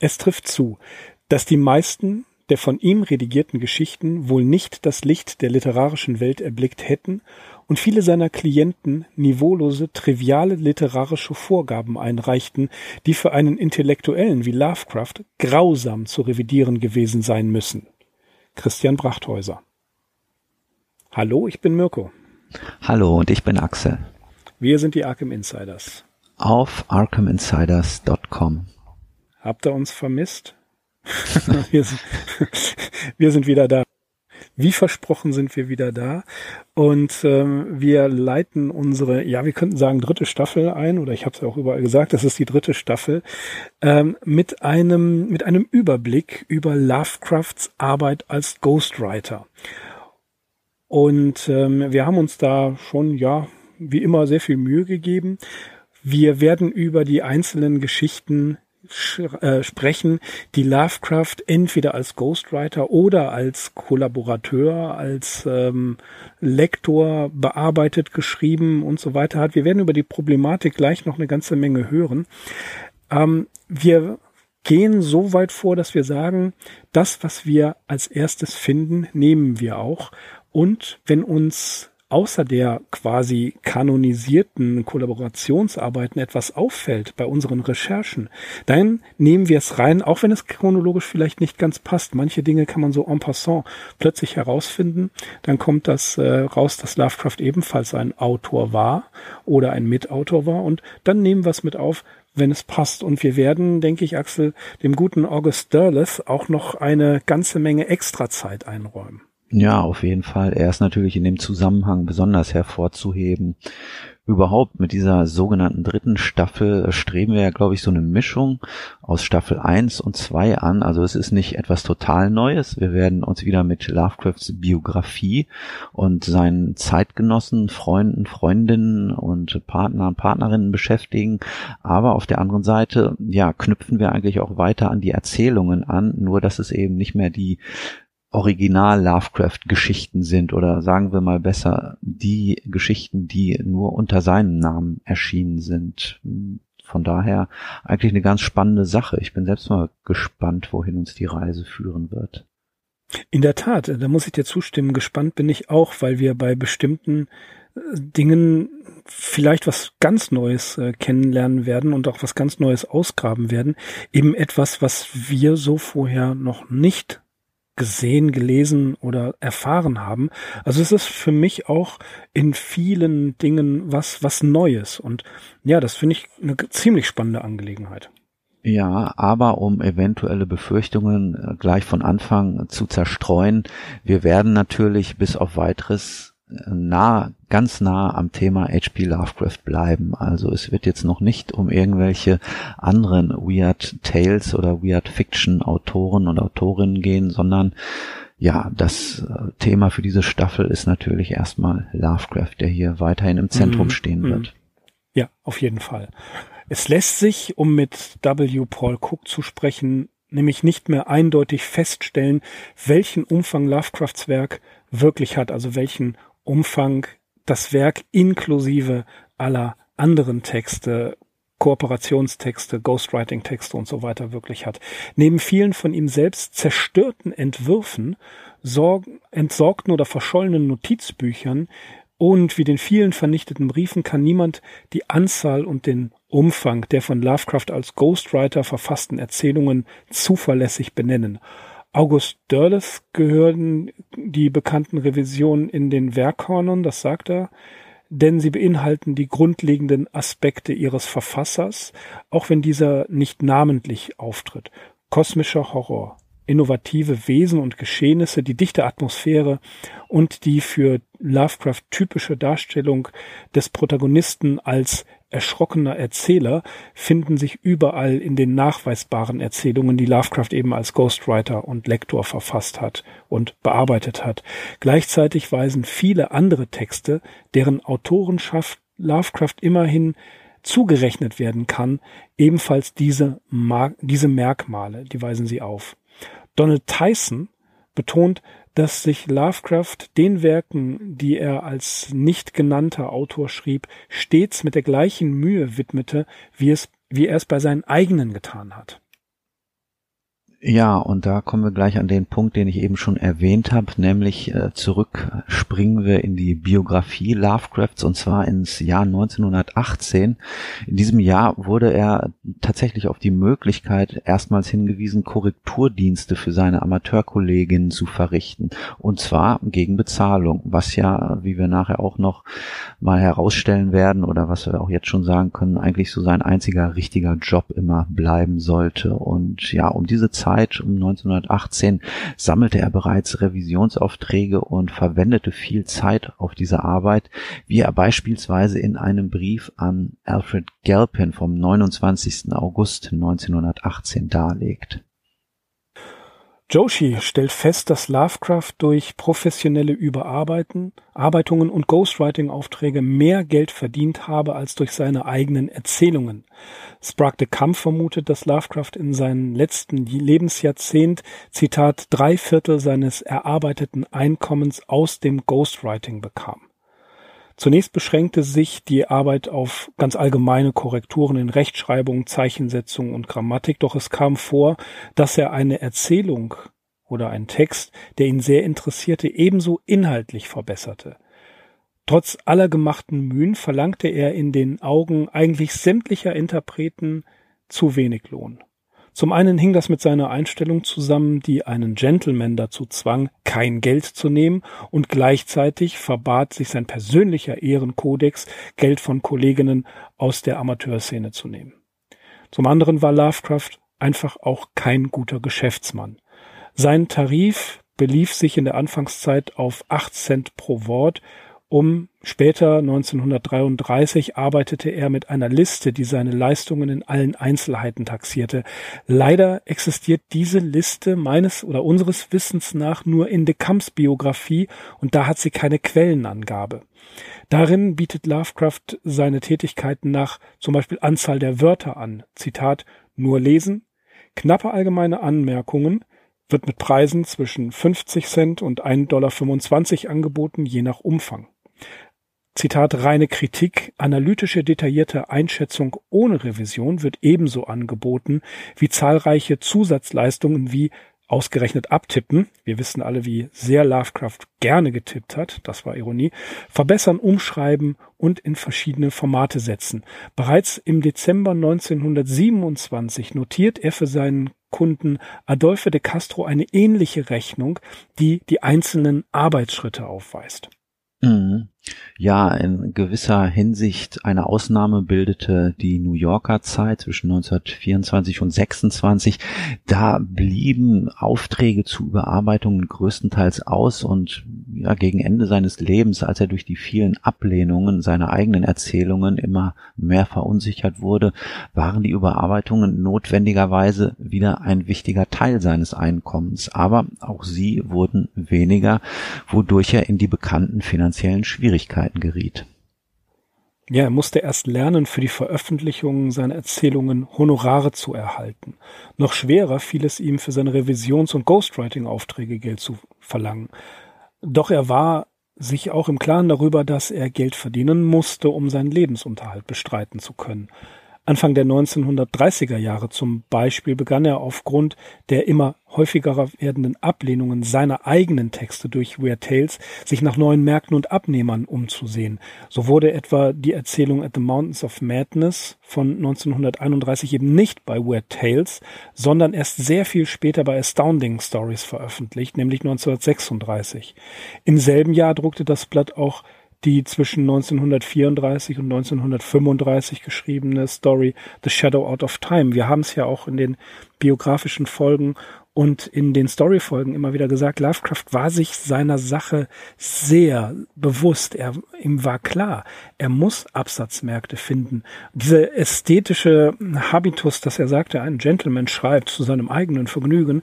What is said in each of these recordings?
Es trifft zu, dass die meisten der von ihm redigierten Geschichten wohl nicht das Licht der literarischen Welt erblickt hätten und viele seiner Klienten niveaulose, triviale literarische Vorgaben einreichten, die für einen Intellektuellen wie Lovecraft grausam zu revidieren gewesen sein müssen. Christian Brachthäuser. Hallo, ich bin Mirko. Hallo und ich bin Axel. Wir sind die Arkham Insiders. Auf arkhaminsiders.com. Habt ihr uns vermisst? wir, sind, wir sind wieder da. Wie versprochen sind wir wieder da und ähm, wir leiten unsere, ja, wir könnten sagen dritte Staffel ein oder ich habe es ja auch überall gesagt, das ist die dritte Staffel ähm, mit einem mit einem Überblick über Lovecrafts Arbeit als Ghostwriter. Und ähm, wir haben uns da schon ja wie immer sehr viel Mühe gegeben. Wir werden über die einzelnen Geschichten äh, sprechen, die Lovecraft entweder als Ghostwriter oder als Kollaborateur, als ähm, Lektor bearbeitet, geschrieben und so weiter hat. Wir werden über die Problematik gleich noch eine ganze Menge hören. Ähm, wir gehen so weit vor, dass wir sagen, das, was wir als erstes finden, nehmen wir auch. Und wenn uns außer der quasi kanonisierten Kollaborationsarbeiten etwas auffällt bei unseren Recherchen, dann nehmen wir es rein, auch wenn es chronologisch vielleicht nicht ganz passt. Manche Dinge kann man so en passant plötzlich herausfinden. Dann kommt das äh, raus, dass Lovecraft ebenfalls ein Autor war oder ein Mitautor war und dann nehmen wir es mit auf, wenn es passt. Und wir werden, denke ich, Axel, dem guten August Derleth auch noch eine ganze Menge Extrazeit einräumen. Ja, auf jeden Fall. Er ist natürlich in dem Zusammenhang besonders hervorzuheben. Überhaupt mit dieser sogenannten dritten Staffel streben wir ja, glaube ich, so eine Mischung aus Staffel 1 und 2 an. Also es ist nicht etwas total Neues. Wir werden uns wieder mit Lovecrafts Biografie und seinen Zeitgenossen, Freunden, Freundinnen und Partnern, Partnerinnen beschäftigen. Aber auf der anderen Seite, ja, knüpfen wir eigentlich auch weiter an die Erzählungen an, nur dass es eben nicht mehr die Original Lovecraft Geschichten sind oder sagen wir mal besser die Geschichten, die nur unter seinem Namen erschienen sind. Von daher eigentlich eine ganz spannende Sache. Ich bin selbst mal gespannt, wohin uns die Reise führen wird. In der Tat, da muss ich dir zustimmen. Gespannt bin ich auch, weil wir bei bestimmten äh, Dingen vielleicht was ganz Neues äh, kennenlernen werden und auch was ganz Neues ausgraben werden. Eben etwas, was wir so vorher noch nicht gesehen, gelesen oder erfahren haben. Also es ist für mich auch in vielen Dingen was, was Neues. Und ja, das finde ich eine ziemlich spannende Angelegenheit. Ja, aber um eventuelle Befürchtungen äh, gleich von Anfang zu zerstreuen, wir werden natürlich bis auf weiteres nah, ganz nah am Thema H.P. Lovecraft bleiben. Also es wird jetzt noch nicht um irgendwelche anderen Weird Tales oder Weird Fiction Autoren und Autorinnen gehen, sondern ja, das äh, Thema für diese Staffel ist natürlich erstmal Lovecraft, der hier weiterhin im Zentrum mhm. stehen wird. Mhm. Ja, auf jeden Fall. Es lässt sich, um mit W. Paul Cook zu sprechen, nämlich nicht mehr eindeutig feststellen, welchen Umfang Lovecrafts Werk wirklich hat, also welchen Umfang das Werk inklusive aller anderen Texte, Kooperationstexte, Ghostwriting-Texte und so weiter wirklich hat. Neben vielen von ihm selbst zerstörten Entwürfen, entsorgten oder verschollenen Notizbüchern und wie den vielen vernichteten Briefen kann niemand die Anzahl und den Umfang der von Lovecraft als Ghostwriter verfassten Erzählungen zuverlässig benennen. August Derleth gehören die bekannten Revisionen in den Werkkanon, das sagt er, denn sie beinhalten die grundlegenden Aspekte ihres Verfassers, auch wenn dieser nicht namentlich auftritt. Kosmischer Horror, innovative Wesen und Geschehnisse, die dichte Atmosphäre und die für Lovecraft typische Darstellung des Protagonisten als erschrockener Erzähler finden sich überall in den nachweisbaren Erzählungen, die Lovecraft eben als Ghostwriter und Lektor verfasst hat und bearbeitet hat. Gleichzeitig weisen viele andere Texte, deren Autorenschaft Lovecraft immerhin zugerechnet werden kann, ebenfalls diese, diese Merkmale, die weisen sie auf. Donald Tyson betont, dass sich Lovecraft den Werken, die er als nicht genannter Autor schrieb, stets mit der gleichen Mühe widmete, wie es, wie er es bei seinen eigenen getan hat. Ja, und da kommen wir gleich an den Punkt, den ich eben schon erwähnt habe, nämlich äh, zurück springen wir in die Biografie Lovecrafts und zwar ins Jahr 1918. In diesem Jahr wurde er tatsächlich auf die Möglichkeit erstmals hingewiesen, Korrekturdienste für seine Amateurkolleginnen zu verrichten und zwar gegen Bezahlung, was ja, wie wir nachher auch noch mal herausstellen werden oder was wir auch jetzt schon sagen können, eigentlich so sein einziger richtiger Job immer bleiben sollte und ja, um diese Zeit Zeit, um 1918, sammelte er bereits Revisionsaufträge und verwendete viel Zeit auf diese Arbeit, wie er beispielsweise in einem Brief an Alfred Galpin vom 29. August 1918 darlegt. Joshi stellt fest, dass Lovecraft durch professionelle Überarbeiten, Arbeitungen und Ghostwriting-Aufträge mehr Geld verdient habe als durch seine eigenen Erzählungen. Sprague de Camp vermutet, dass Lovecraft in seinem letzten Lebensjahrzehnt, Zitat, drei Viertel seines erarbeiteten Einkommens aus dem Ghostwriting bekam. Zunächst beschränkte sich die Arbeit auf ganz allgemeine Korrekturen in Rechtschreibung, Zeichensetzung und Grammatik, doch es kam vor, dass er eine Erzählung oder einen Text, der ihn sehr interessierte, ebenso inhaltlich verbesserte. Trotz aller gemachten Mühen verlangte er in den Augen eigentlich sämtlicher Interpreten zu wenig Lohn. Zum einen hing das mit seiner Einstellung zusammen, die einen Gentleman dazu zwang, kein Geld zu nehmen und gleichzeitig verbat sich sein persönlicher Ehrenkodex, Geld von Kolleginnen aus der Amateurszene zu nehmen. Zum anderen war Lovecraft einfach auch kein guter Geschäftsmann. Sein Tarif belief sich in der Anfangszeit auf acht Cent pro Wort, um später 1933 arbeitete er mit einer Liste, die seine Leistungen in allen Einzelheiten taxierte. Leider existiert diese Liste meines oder unseres Wissens nach nur in de Camps Biografie und da hat sie keine Quellenangabe. Darin bietet Lovecraft seine Tätigkeiten nach zum Beispiel Anzahl der Wörter an. Zitat, nur lesen, knappe allgemeine Anmerkungen, wird mit Preisen zwischen 50 Cent und 1,25 Dollar angeboten, je nach Umfang. Zitat reine Kritik, analytische detaillierte Einschätzung ohne Revision wird ebenso angeboten wie zahlreiche Zusatzleistungen wie ausgerechnet abtippen. Wir wissen alle, wie sehr Lovecraft gerne getippt hat. Das war Ironie. Verbessern, umschreiben und in verschiedene Formate setzen. Bereits im Dezember 1927 notiert er für seinen Kunden Adolphe de Castro eine ähnliche Rechnung, die die einzelnen Arbeitsschritte aufweist. Mhm. Ja, in gewisser Hinsicht eine Ausnahme bildete die New Yorker Zeit zwischen 1924 und 26. Da blieben Aufträge zu Überarbeitungen größtenteils aus und ja, gegen Ende seines Lebens, als er durch die vielen Ablehnungen seiner eigenen Erzählungen immer mehr verunsichert wurde, waren die Überarbeitungen notwendigerweise wieder ein wichtiger Teil seines Einkommens. Aber auch sie wurden weniger, wodurch er in die bekannten finanziellen Schwierigkeiten Schwierigkeiten geriet. Ja, er musste erst lernen, für die Veröffentlichung seiner Erzählungen Honorare zu erhalten. Noch schwerer fiel es ihm, für seine Revisions- und Ghostwriting-Aufträge Geld zu verlangen. Doch er war sich auch im Klaren darüber, dass er Geld verdienen musste, um seinen Lebensunterhalt bestreiten zu können. Anfang der 1930er Jahre zum Beispiel begann er aufgrund der immer häufiger werdenden Ablehnungen seiner eigenen Texte durch Weird Tales sich nach neuen Märkten und Abnehmern umzusehen. So wurde etwa die Erzählung At the Mountains of Madness von 1931 eben nicht bei Weird Tales, sondern erst sehr viel später bei Astounding Stories veröffentlicht, nämlich 1936. Im selben Jahr druckte das Blatt auch die zwischen 1934 und 1935 geschriebene Story The Shadow Out of Time. Wir haben es ja auch in den biografischen Folgen und in den Storyfolgen immer wieder gesagt, Lovecraft war sich seiner Sache sehr bewusst. Er, ihm war klar, er muss Absatzmärkte finden. Diese ästhetische Habitus, dass er sagte, ein Gentleman schreibt zu seinem eigenen Vergnügen,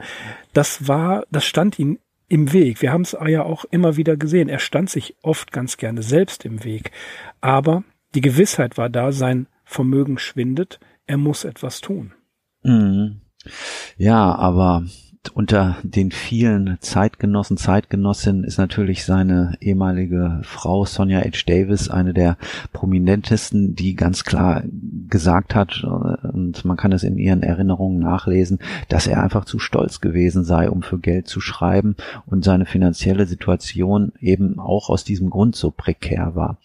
das war, das stand ihm im Weg. Wir haben es ja auch immer wieder gesehen. Er stand sich oft ganz gerne selbst im Weg. Aber die Gewissheit war da, sein Vermögen schwindet, er muss etwas tun. Mhm. Ja, aber unter den vielen Zeitgenossen, Zeitgenossinnen ist natürlich seine ehemalige Frau Sonja H. Davis eine der prominentesten, die ganz klar gesagt hat, äh, und man kann es in ihren Erinnerungen nachlesen, dass er einfach zu stolz gewesen sei, um für Geld zu schreiben und seine finanzielle Situation eben auch aus diesem Grund so prekär war.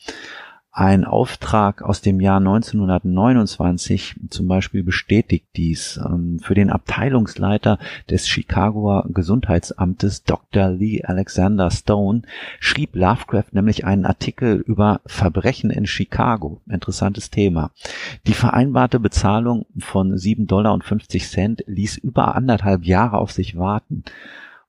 Ein Auftrag aus dem Jahr 1929 zum Beispiel bestätigt dies. Ähm, für den Abteilungsleiter des Chicagoer Gesundheitsamtes Dr. Lee Alexander Stone schrieb Lovecraft nämlich einen Artikel über Verbrechen in Chicago. Interessantes Thema. Die vereinbarte Bezahlung von 7,50 Dollar ließ über anderthalb Jahre auf sich warten.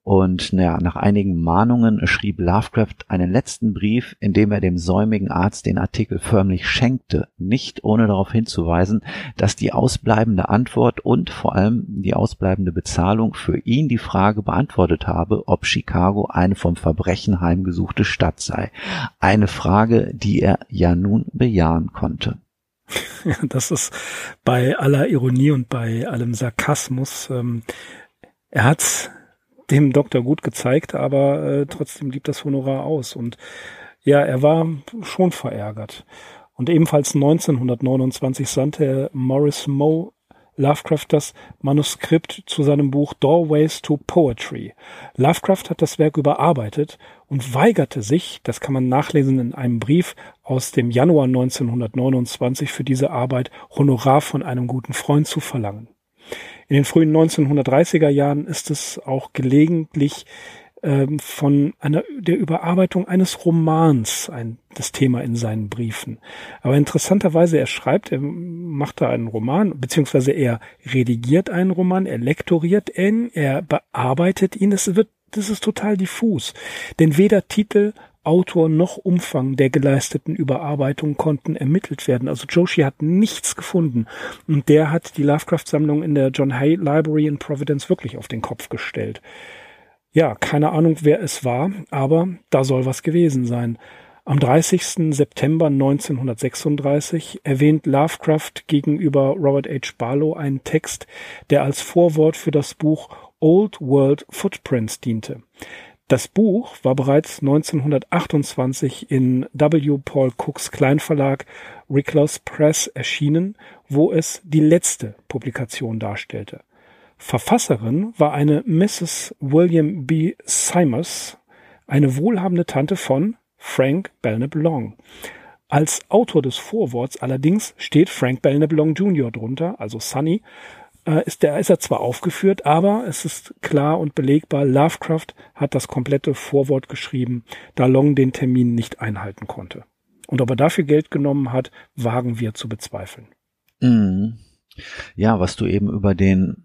Und naja, nach einigen Mahnungen schrieb Lovecraft einen letzten Brief, in dem er dem säumigen Arzt den Artikel förmlich schenkte, nicht ohne darauf hinzuweisen, dass die ausbleibende Antwort und vor allem die ausbleibende Bezahlung für ihn die Frage beantwortet habe, ob Chicago eine vom Verbrechen heimgesuchte Stadt sei. Eine Frage, die er ja nun bejahen konnte. Ja, das ist bei aller Ironie und bei allem Sarkasmus. Ähm, er hat dem Doktor gut gezeigt, aber äh, trotzdem blieb das Honorar aus. Und ja, er war schon verärgert. Und ebenfalls 1929 sandte Morris Moe Lovecraft das Manuskript zu seinem Buch Doorways to Poetry. Lovecraft hat das Werk überarbeitet und weigerte sich, das kann man nachlesen in einem Brief aus dem Januar 1929, für diese Arbeit Honorar von einem guten Freund zu verlangen. In den frühen 1930er Jahren ist es auch gelegentlich ähm, von einer der Überarbeitung eines Romans ein das Thema in seinen Briefen. Aber interessanterweise, er schreibt, er macht da einen Roman, beziehungsweise er redigiert einen Roman, er lektoriert ihn, er bearbeitet ihn. Es wird, das ist total diffus. Denn weder Titel Autor noch Umfang der geleisteten Überarbeitung konnten ermittelt werden. Also Joshi hat nichts gefunden. Und der hat die Lovecraft-Sammlung in der John Hay Library in Providence wirklich auf den Kopf gestellt. Ja, keine Ahnung, wer es war, aber da soll was gewesen sein. Am 30. September 1936 erwähnt Lovecraft gegenüber Robert H. Barlow einen Text, der als Vorwort für das Buch Old World Footprints diente. Das Buch war bereits 1928 in W. Paul Cooks Kleinverlag Ricklows Press erschienen, wo es die letzte Publikation darstellte. Verfasserin war eine Mrs. William B. Simers, eine wohlhabende Tante von Frank Belknap Long. Als Autor des Vorworts allerdings steht Frank Belknap Long Jr. drunter, also Sonny, äh, ist, der ist er zwar aufgeführt, aber es ist klar und belegbar, Lovecraft hat das komplette Vorwort geschrieben, da Long den Termin nicht einhalten konnte. Und ob er dafür Geld genommen hat, wagen wir zu bezweifeln. Mhm. Ja, was du eben über den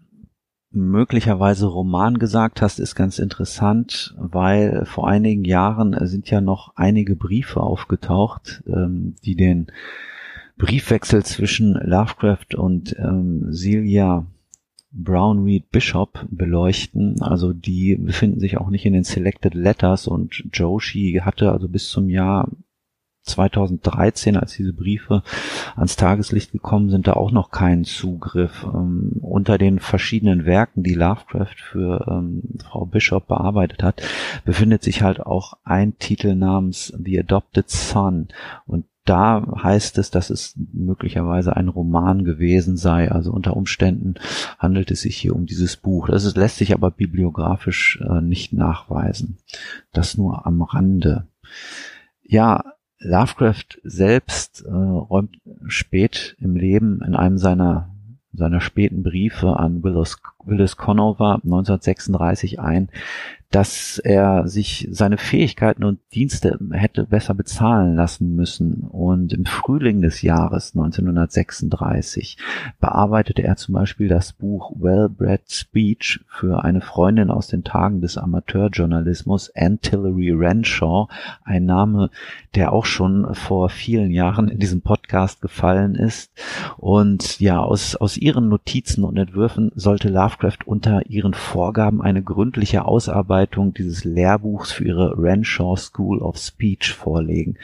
möglicherweise Roman gesagt hast, ist ganz interessant, weil vor einigen Jahren sind ja noch einige Briefe aufgetaucht, ähm, die den Briefwechsel zwischen Lovecraft und ähm, Celia Brown Reed Bishop beleuchten. Also die befinden sich auch nicht in den Selected Letters und Joshi hatte also bis zum Jahr 2013, als diese Briefe ans Tageslicht gekommen sind, da auch noch keinen Zugriff. Ähm, unter den verschiedenen Werken, die Lovecraft für ähm, Frau Bishop bearbeitet hat, befindet sich halt auch ein Titel namens The Adopted Son. Und da heißt es, dass es möglicherweise ein Roman gewesen sei. Also unter Umständen handelt es sich hier um dieses Buch. Das lässt sich aber bibliografisch äh, nicht nachweisen. Das nur am Rande. Ja, Lovecraft selbst äh, räumt spät im Leben in einem seiner seiner späten Briefe an Willis, Willis Conover 1936 ein, dass er sich seine Fähigkeiten und Dienste hätte besser bezahlen lassen müssen. Und im Frühling des Jahres 1936 bearbeitete er zum Beispiel das Buch Well-Bred Speech für eine Freundin aus den Tagen des Amateurjournalismus, Antillery Renshaw, ein Name, der auch schon vor vielen Jahren in diesem Podcast gefallen ist. Und ja, aus, aus ihren Notizen und Entwürfen sollte Lovecraft unter ihren Vorgaben eine gründliche Ausarbeitung dieses Lehrbuchs für ihre Renshaw School of Speech vorlegen.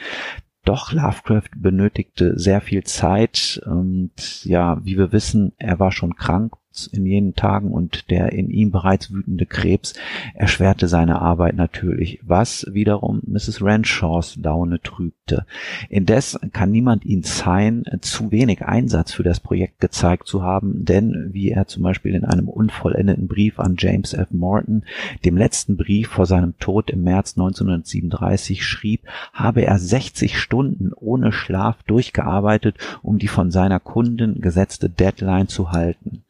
Doch Lovecraft benötigte sehr viel Zeit und ja, wie wir wissen, er war schon krank Lovecrafts in jenen Tagen und der in ihm bereits wütende Krebs erschwerte seine Arbeit natürlich, was wiederum Mrs. Renshaws Laune trübte. Indes kann niemand ihn zeihen, zu wenig Einsatz für das Projekt gezeigt zu haben, denn wie er zum Beispiel in einem unvollendeten Brief an James F. Morton, dem letzten Brief vor seinem Tod im März 1937 schrieb, habe er 60 Stunden ohne Schlaf durchgearbeitet, um die von seiner Kundin gesetzte Deadline zu halten.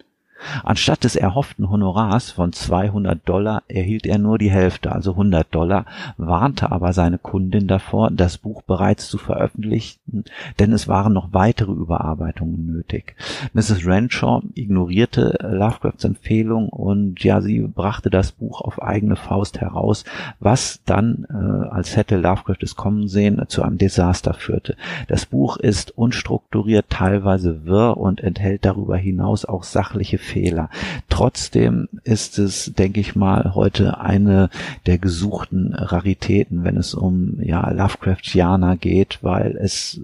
Anstatt des erhofften Honorars von 200 Dollar erhielt er nur die Hälfte, also 100 Dollar, warnte aber seine Kundin davor, das Buch bereits zu veröffentlichen, denn es waren noch weitere Überarbeitungen nötig. Mrs. Renshaw ignorierte Lovecrafts Empfehlung und ja, sie brachte das Buch auf eigene Faust heraus, was dann, äh, als hätte Lovecraft es kommen sehen, zu einem Desaster führte. Das Buch ist unstrukturiert, teilweise wirr und enthält darüber hinaus auch sachliche Fehler. Trotzdem ist es, denke ich mal, heute eine der gesuchten Raritäten, wenn es um ja Lovecraftianer geht, weil es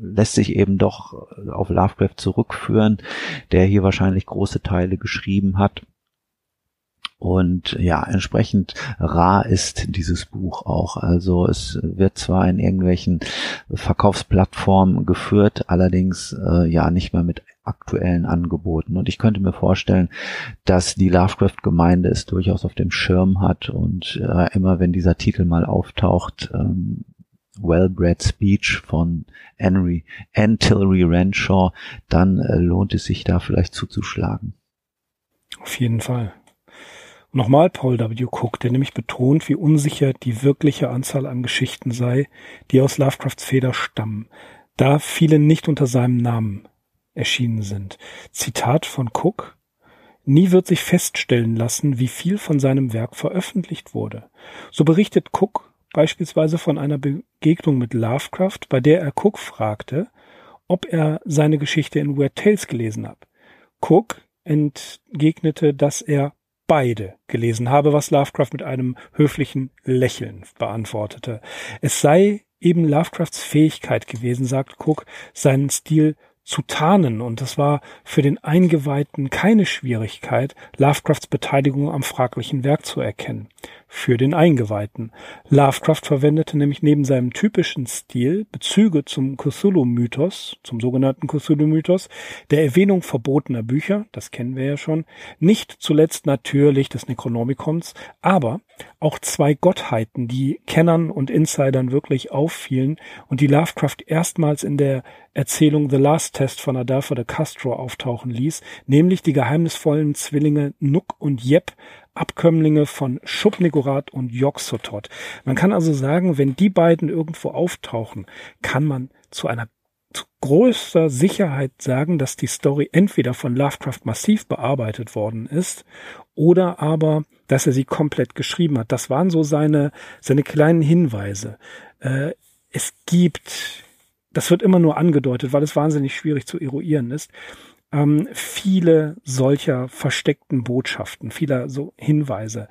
lässt sich eben doch auf Lovecraft zurückführen, der hier wahrscheinlich große Teile geschrieben hat. Und ja, entsprechend rar ist dieses Buch auch. Also es wird zwar in irgendwelchen Verkaufsplattformen geführt, allerdings äh, ja nicht mehr mit aktuellen Angeboten. Und ich könnte mir vorstellen, dass die Lovecraft-Gemeinde es durchaus auf dem Schirm hat und äh, immer wenn dieser Titel mal auftaucht, ähm, Well-Bred Speech von Henry Antillery Renshaw, dann äh, lohnt es sich da vielleicht zuzuschlagen. Auf jeden Fall. Nochmal Paul W. Cook, der nämlich betont, wie unsicher die wirkliche Anzahl an Geschichten sei, die aus Lovecrafts Feder stammen, da viele nicht unter seinem Namen erschienen sind. Zitat von Cook Nie wird sich feststellen lassen, wie viel von seinem Werk veröffentlicht wurde. So berichtet Cook beispielsweise von einer Begegnung mit Lovecraft, bei der er Cook fragte, ob er seine Geschichte in Weird Tales gelesen hat. Cook entgegnete, dass er beide gelesen habe, was Lovecraft mit einem höflichen Lächeln beantwortete. Es sei eben Lovecrafts Fähigkeit gewesen, sagt Cook, seinen Stil zu tarnen und es war für den Eingeweihten keine Schwierigkeit, Lovecrafts Beteiligung am fraglichen Werk zu erkennen für den Eingeweihten. Lovecraft verwendete nämlich neben seinem typischen Stil Bezüge zum Cthulhu-Mythos, zum sogenannten Cthulhu-Mythos, der Erwähnung verbotener Bücher, das kennen wir ja schon, nicht zuletzt natürlich des Necronomicons, aber auch zwei Gottheiten, die Kennern und Insidern wirklich auffielen und die Lovecraft erstmals in der Erzählung The Last Test von Adolfo de Castro auftauchen ließ, nämlich die geheimnisvollen Zwillinge Nuck und Jeb, Abkömmlinge von Schubnigorat und Yog-Sothoth. Man kann also sagen, wenn die beiden irgendwo auftauchen, kann man zu einer zu größter Sicherheit sagen, dass die Story entweder von Lovecraft massiv bearbeitet worden ist oder aber, dass er sie komplett geschrieben hat. Das waren so seine, seine kleinen Hinweise. Äh, es gibt, das wird immer nur angedeutet, weil es wahnsinnig schwierig zu eruieren ist ähm, viele solcher versteckten Botschaften, vieler so Hinweise,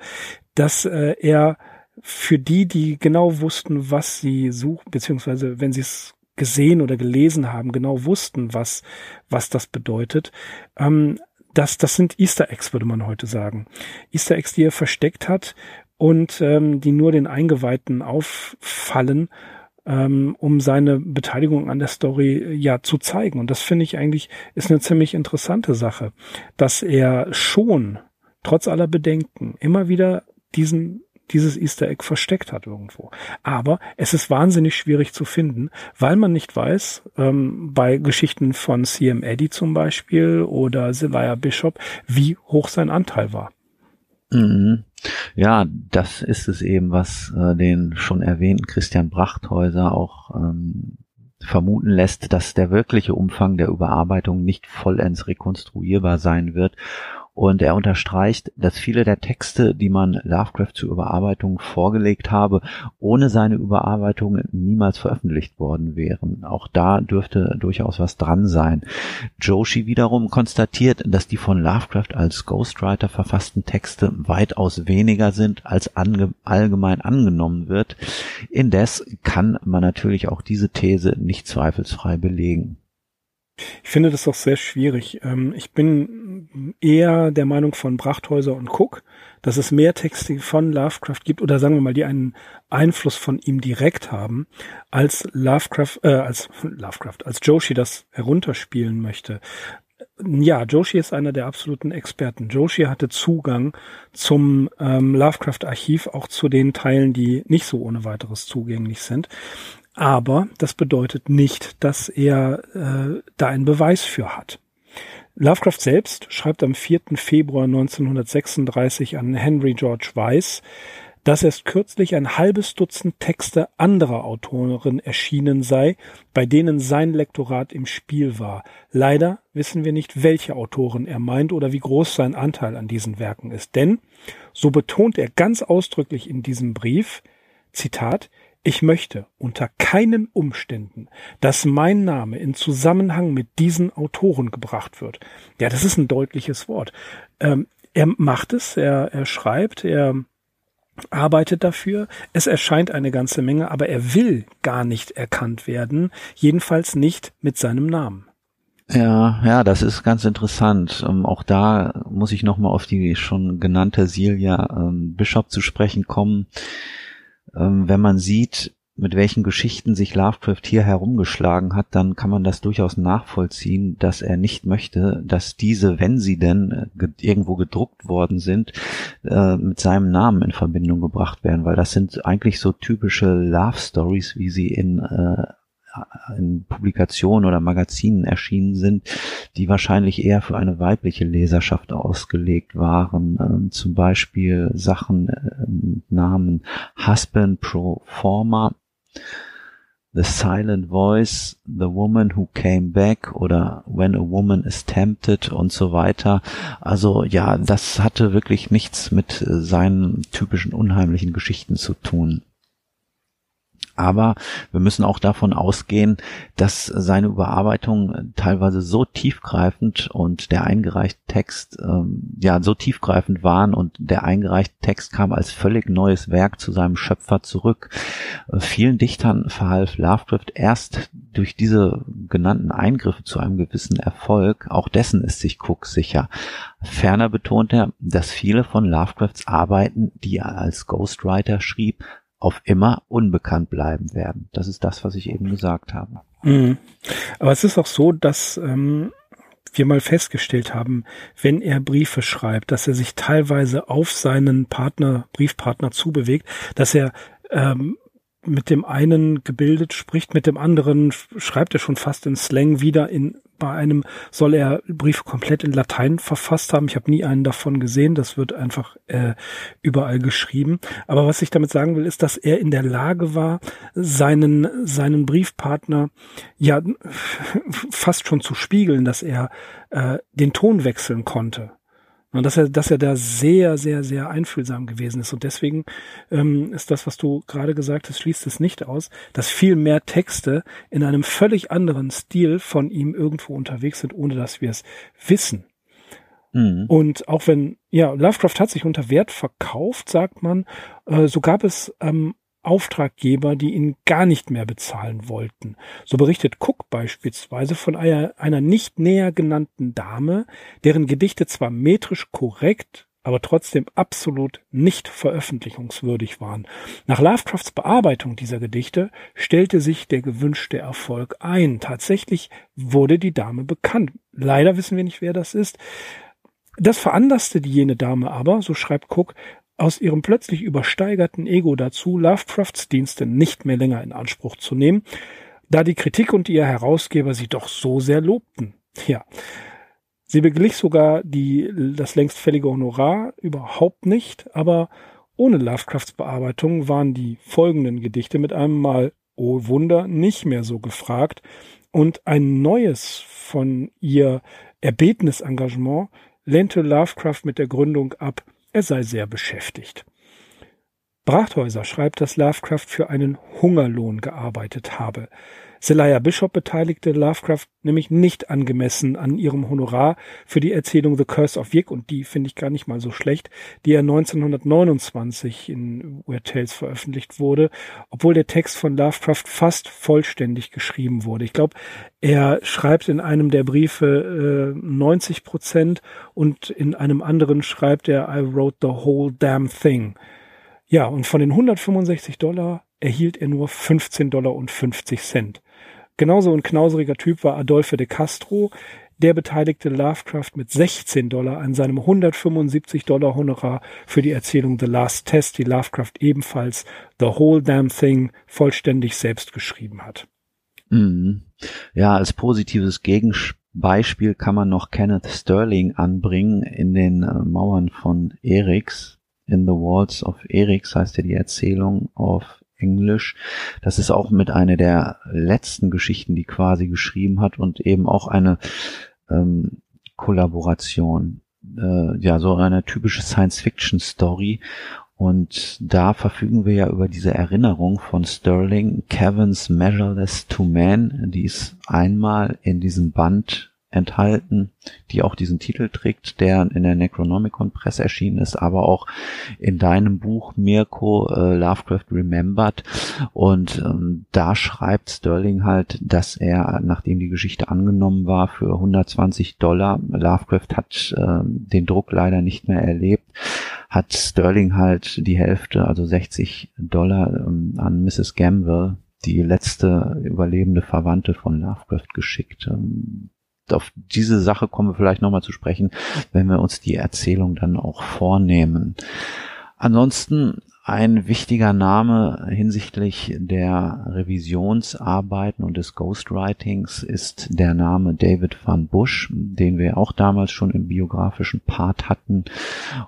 dass äh, er für die, die genau wussten, was sie suchen, beziehungsweise wenn sie es gesehen oder gelesen haben, genau wussten, was, was das bedeutet. Ähm, das, das sind Easter Eggs, würde man heute sagen. Easter Eggs, die er versteckt hat und ähm, die nur den Eingeweihten auffallen ähm, um seine Beteiligung an der Story äh, ja zu zeigen. Und das finde ich eigentlich ist eine ziemlich interessante Sache, dass er schon trotz aller Bedenken immer wieder diesen dieses Easter Egg versteckt hat irgendwo. Aber es ist wahnsinnig schwierig zu finden, weil man nicht weiß, ähm, bei Geschichten von CM Eddy zum Beispiel oder Zelaya Bishop, wie hoch sein Anteil war. Mhm. Ja, das ist es eben, was äh, den schon erwähnten Christian Brachthäuser auch ähm, vermuten lässt, dass der wirkliche Umfang der Überarbeitung nicht vollends rekonstruierbar sein wird und er unterstreicht, dass viele der Texte, die man Lovecraft zur Überarbeitung vorgelegt habe, ohne seine Überarbeitung niemals veröffentlicht worden wären. Auch da dürfte durchaus was dran sein. Joshi wiederum konstatiert, dass die von Lovecraft als Ghostwriter verfassten Texte weitaus weniger sind, als ange allgemein angenommen wird. Indes kann man natürlich auch diese These nicht zweifelsfrei belegen. Ich finde das doch sehr schwierig. Ähm, ich bin eher der Meinung von Brachthäuser und Cook, dass es mehr Texte von Lovecraft gibt oder sagen wir mal, die einen Einfluss von ihm direkt haben, als Lovecraft, äh, als Lovecraft, als Joshi das herunterspielen möchte. Ja, Joshi ist einer der absoluten Experten. Joshi hatte Zugang zum ähm, Lovecraft-Archiv, auch zu den Teilen, die nicht so ohne weiteres zugänglich sind. Aber das bedeutet nicht, dass er äh, da einen Beweis für hat. Lovecraft selbst schreibt am 4. Februar 1936 an Henry George Weiss, dass erst kürzlich ein halbes Dutzend Texte anderer Autoren erschienen sei, bei denen sein Lektorat im Spiel war. Leider wissen wir nicht, welche Autoren er meint oder wie groß sein Anteil an diesen Werken ist. Denn, so betont er ganz ausdrücklich in diesem Brief, Zitat, ich möchte unter keinen Umständen, dass mein Name in Zusammenhang mit diesen Autoren gebracht wird. Ja, das ist ein deutliches Wort. Ähm, er macht es, er, er schreibt, er arbeitet dafür. Es erscheint eine ganze Menge, aber er will gar nicht erkannt werden, jedenfalls nicht mit seinem Namen. Ja, ja, das ist ganz interessant. Ähm, auch da muss ich nochmal auf die schon genannte Silja ähm, Bishop zu sprechen kommen wenn man sieht, mit welchen Geschichten sich Lovecraft hier herumgeschlagen hat, dann kann man das durchaus nachvollziehen, dass er nicht möchte, dass diese, wenn sie denn äh, irgendwo gedruckt worden sind, äh, mit seinem Namen in Verbindung gebracht werden, weil das sind eigentlich so typische Love Stories, wie sie in äh, in Publikationen oder Magazinen erschienen sind, die wahrscheinlich eher für eine weibliche Leserschaft ausgelegt waren. Ähm, zum Beispiel Sachen äh, mit Namen Husband Pro Forma, The Silent Voice, The Woman Who Came Back oder When a Woman is Tempted und so weiter. Also ja, das hatte wirklich nichts mit seinen typischen unheimlichen Geschichten zu tun. Aber wir müssen auch davon ausgehen, dass seine Überarbeitung teilweise so tiefgreifend und der eingereichte Text ähm, ja so tiefgreifend waren und der eingereichte Text kam als völlig neues Werk zu seinem Schöpfer zurück. Äh, vielen Dichtern verhalf Lovecraft erst durch diese genannten Eingriffe zu einem gewissen Erfolg. Auch dessen ist sich Cook sicher. Ferner betont er, dass viele von Lovecrafts Arbeiten, die er als Ghostwriter schrieb, auf immer unbekannt bleiben werden. Das ist das, was ich eben gesagt habe. Mhm. Aber es ist auch so, dass ähm, wir mal festgestellt haben, wenn er Briefe schreibt, dass er sich teilweise auf seinen Partner, Briefpartner zubewegt, dass er ähm, mit dem einen gebildet spricht, mit dem anderen schreibt er schon fast in Slang wieder in bei einem soll er Briefe komplett in Latein verfasst haben. Ich habe nie einen davon gesehen. Das wird einfach äh, überall geschrieben. Aber was ich damit sagen will, ist, dass er in der Lage war, seinen seinen Briefpartner ja fast schon zu spiegeln, dass er äh, den Ton wechseln konnte. Und dass er, dass er da sehr, sehr, sehr einfühlsam gewesen ist. Und deswegen ähm, ist das, was du gerade gesagt hast, schließt es nicht aus, dass viel mehr Texte in einem völlig anderen Stil von ihm irgendwo unterwegs sind, ohne dass wir es wissen. Mhm. Und auch wenn, ja, Lovecraft hat sich unter Wert verkauft, sagt man, äh, so gab es ähm, Auftraggeber, die ihn gar nicht mehr bezahlen wollten. So berichtet Cook beispielsweise von einer, einer nicht näher genannten Dame, deren Gedichte zwar metrisch korrekt, aber trotzdem absolut nicht veröffentlichungswürdig waren. Nach Lovecrafts Bearbeitung dieser Gedichte stellte sich der gewünschte Erfolg ein. Tatsächlich wurde die Dame bekannt. Leider wissen wir nicht, wer das ist. Das veranlasste die jene Dame aber, so schreibt Cook, aus ihrem plötzlich übersteigerten Ego dazu, Lovecrafts Dienste nicht mehr länger in Anspruch zu nehmen, da die Kritik und ihr Herausgeber sie doch so sehr lobten. Ja. Sie beglich sogar die, das längst fällige Honorar überhaupt nicht, aber ohne Lovecrafts Bearbeitung waren die folgenden Gedichte mit einem Mal, oh Wunder, nicht mehr so gefragt und ein neues von ihr erbetenes Engagement lehnte Lovecraft mit der Gründung ab, er sei sehr beschäftigt. Brachthäuser schreibt, dass Lovecraft für einen Hungerlohn gearbeitet habe. Zelaya Bishop beteiligte Lovecraft nämlich nicht angemessen an ihrem Honorar für die Erzählung The Curse of Yig und die finde ich gar nicht mal so schlecht, die er 1929 in Weird Tales veröffentlicht wurde, obwohl der Text von Lovecraft fast vollständig geschrieben wurde. Ich glaube, er schreibt in einem der Briefe äh, 90 Prozent und in einem anderen schreibt er I wrote the whole damn thing. Ja, und von den 165 Dollar erhielt er nur 15 Dollar und 50 Cent. Genauso ein knauseriger Typ war Adolfo de Castro. Der beteiligte Lovecraft mit 16 Dollar an seinem 175 Dollar Honorar für die Erzählung The Last Test, die Lovecraft ebenfalls The Whole Damn Thing vollständig selbst geschrieben hat. Mhm. Ja, als positives Gegenbeispiel kann man noch Kenneth Sterling anbringen in den äh, Mauern von Eriks. In the Walls of Eriks heißt ja die Erzählung auf Englisch. Das ist auch mit einer der letzten Geschichten, die quasi geschrieben hat und eben auch eine ähm, Kollaboration. Äh, ja, so eine typische Science-Fiction-Story. Und da verfügen wir ja über diese Erinnerung von Sterling, Kevin's Measureless to Man, die ist einmal in diesem Band enthalten, die auch diesen Titel trägt, der in der Necronomicon Press erschienen ist, aber auch in deinem Buch Mirko äh, Lovecraft Remembered. Und ähm, da schreibt Sterling halt, dass er, nachdem die Geschichte angenommen war, für 120 Dollar, Lovecraft hat äh, den Druck leider nicht mehr erlebt, hat Sterling halt die Hälfte, also 60 Dollar ähm, an Mrs. Gamble, die letzte überlebende Verwandte von Lovecraft geschickt. Ähm, auf diese Sache kommen wir vielleicht nochmal zu sprechen, wenn wir uns die Erzählung dann auch vornehmen. Ansonsten ein wichtiger Name hinsichtlich der Revisionsarbeiten und des Ghostwritings ist der Name David van Bush, den wir auch damals schon im biografischen Part hatten.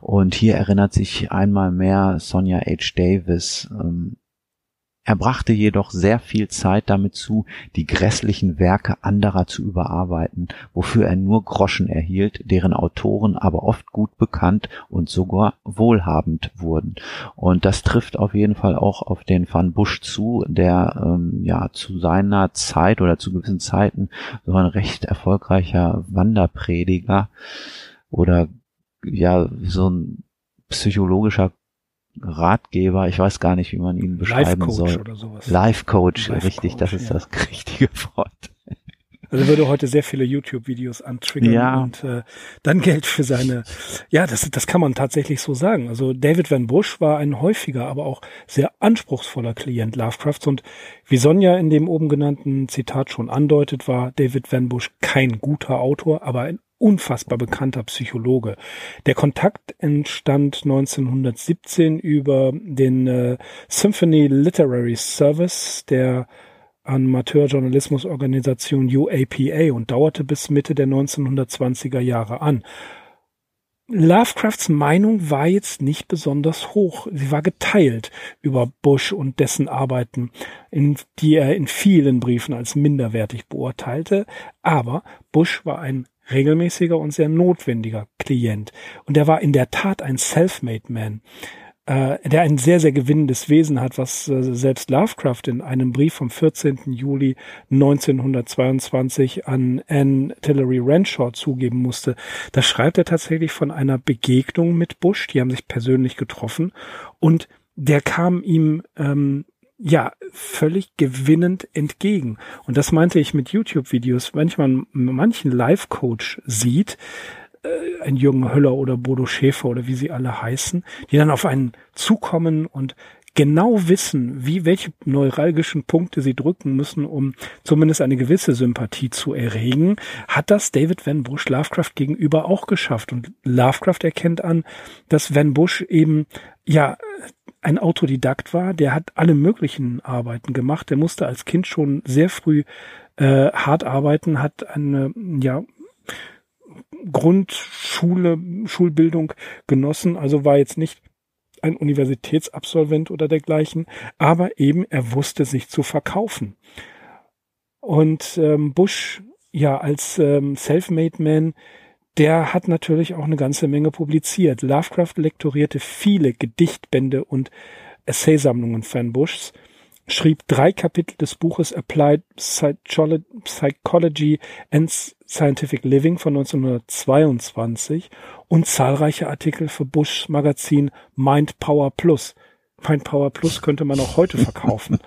Und hier erinnert sich einmal mehr Sonja H. Davis ähm, er brachte jedoch sehr viel Zeit damit zu, die grässlichen Werke anderer zu überarbeiten, wofür er nur Groschen erhielt, deren Autoren aber oft gut bekannt und sogar wohlhabend wurden. Und das trifft auf jeden Fall auch auf den Van Busch zu, der ähm, ja zu seiner Zeit oder zu gewissen Zeiten so ein recht erfolgreicher Wanderprediger oder ja so ein psychologischer Ratgeber, ich weiß gar nicht, wie man ihn beschreiben Life soll. Oder sowas. Life Coach, Life richtig, Coach, das ist ja. das richtige Wort. Also würde heute sehr viele YouTube-Videos antriggern ja. und äh, dann Geld für seine, ja, das, das kann man tatsächlich so sagen. Also David Van Bush war ein häufiger, aber auch sehr anspruchsvoller Klient Lovecrafts und wie Sonja in dem oben genannten Zitat schon andeutet, war David Van Bush kein guter Autor, aber ein unfassbar bekannter Psychologe. Der Kontakt entstand 1917 über den äh, Symphony Literary Service der Amateurjournalismusorganisation UAPA und dauerte bis Mitte der 1920er Jahre an. Lovecrafts Meinung war jetzt nicht besonders hoch. Sie war geteilt über Bush und dessen Arbeiten, in, die er in vielen Briefen als minderwertig beurteilte. Aber Bush war ein regelmäßiger und sehr notwendiger Klient. Und er war in der Tat ein Self-Made Man, äh, der ein sehr, sehr gewinnendes Wesen hat, was äh, selbst Lovecraft in einem Brief vom 14. Juli 1922 an Anne Tillery Renshaw zugeben musste. Da schreibt er tatsächlich von einer Begegnung mit Bush, die haben sich persönlich getroffen und der kam ihm ähm, ja, völlig gewinnend entgegen. Und das meinte ich mit YouTube-Videos. Wenn man manchen Live-Coach sieht, äh, ein Jürgen Höller oder Bodo Schäfer oder wie sie alle heißen, die dann auf einen zukommen und genau wissen, wie welche neuralgischen Punkte sie drücken müssen, um zumindest eine gewisse Sympathie zu erregen, hat das David Van Bush Lovecraft gegenüber auch geschafft. Und Lovecraft erkennt an, dass Van Bush eben ja ein Autodidakt war, der hat alle möglichen Arbeiten gemacht. Der musste als Kind schon sehr früh äh, hart arbeiten, hat eine ja Grundschule, Schulbildung genossen, also war jetzt nicht ein Universitätsabsolvent oder dergleichen, aber eben er wusste sich zu verkaufen. Und ähm, Bush, ja, als ähm, Self-Made Man der hat natürlich auch eine ganze Menge publiziert. Lovecraft lektorierte viele Gedichtbände und Essaysammlungen Van Bushs. schrieb drei Kapitel des Buches Applied Psychology and Scientific Living von 1922 und zahlreiche Artikel für Bush Magazin Mind Power Plus. Mind Power Plus könnte man auch heute verkaufen.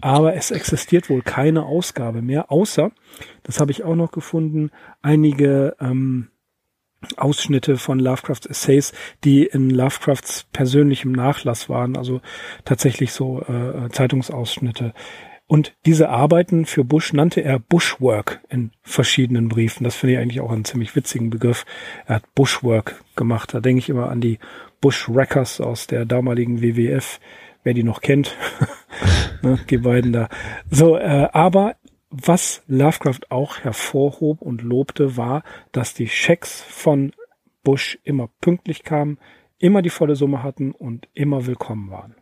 Aber es existiert wohl keine Ausgabe mehr, außer, das habe ich auch noch gefunden, einige ähm, Ausschnitte von Lovecrafts Essays, die in Lovecrafts persönlichem Nachlass waren, also tatsächlich so äh, Zeitungsausschnitte. Und diese Arbeiten für Bush nannte er Bushwork in verschiedenen Briefen. Das finde ich eigentlich auch einen ziemlich witzigen Begriff. Er hat Bushwork gemacht. Da denke ich immer an die Bush Wreckers aus der damaligen WWF, wer die noch kennt. ne, die beiden da. So, äh, aber was Lovecraft auch hervorhob und lobte, war, dass die Schecks von Bush immer pünktlich kamen, immer die volle Summe hatten und immer willkommen waren.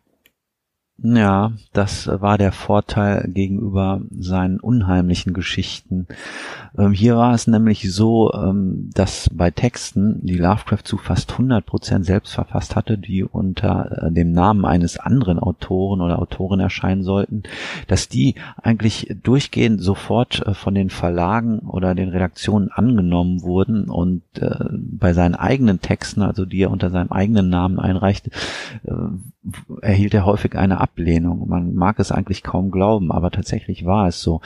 Ja, das war der Vorteil gegenüber seinen unheimlichen Geschichten. Ähm, hier war es nämlich so, ähm, dass bei Texten, die Lovecraft zu fast 100 Prozent selbst verfasst hatte, die unter äh, dem Namen eines anderen Autoren oder Autorin erscheinen sollten, dass die eigentlich durchgehend sofort äh, von den Verlagen oder den Redaktionen angenommen wurden und äh, bei seinen eigenen Texten, also die er unter seinem eigenen Namen einreichte, äh, erhielt er häufig eine Ablehnung. Man mag es eigentlich kaum glauben, aber tatsächlich war es so.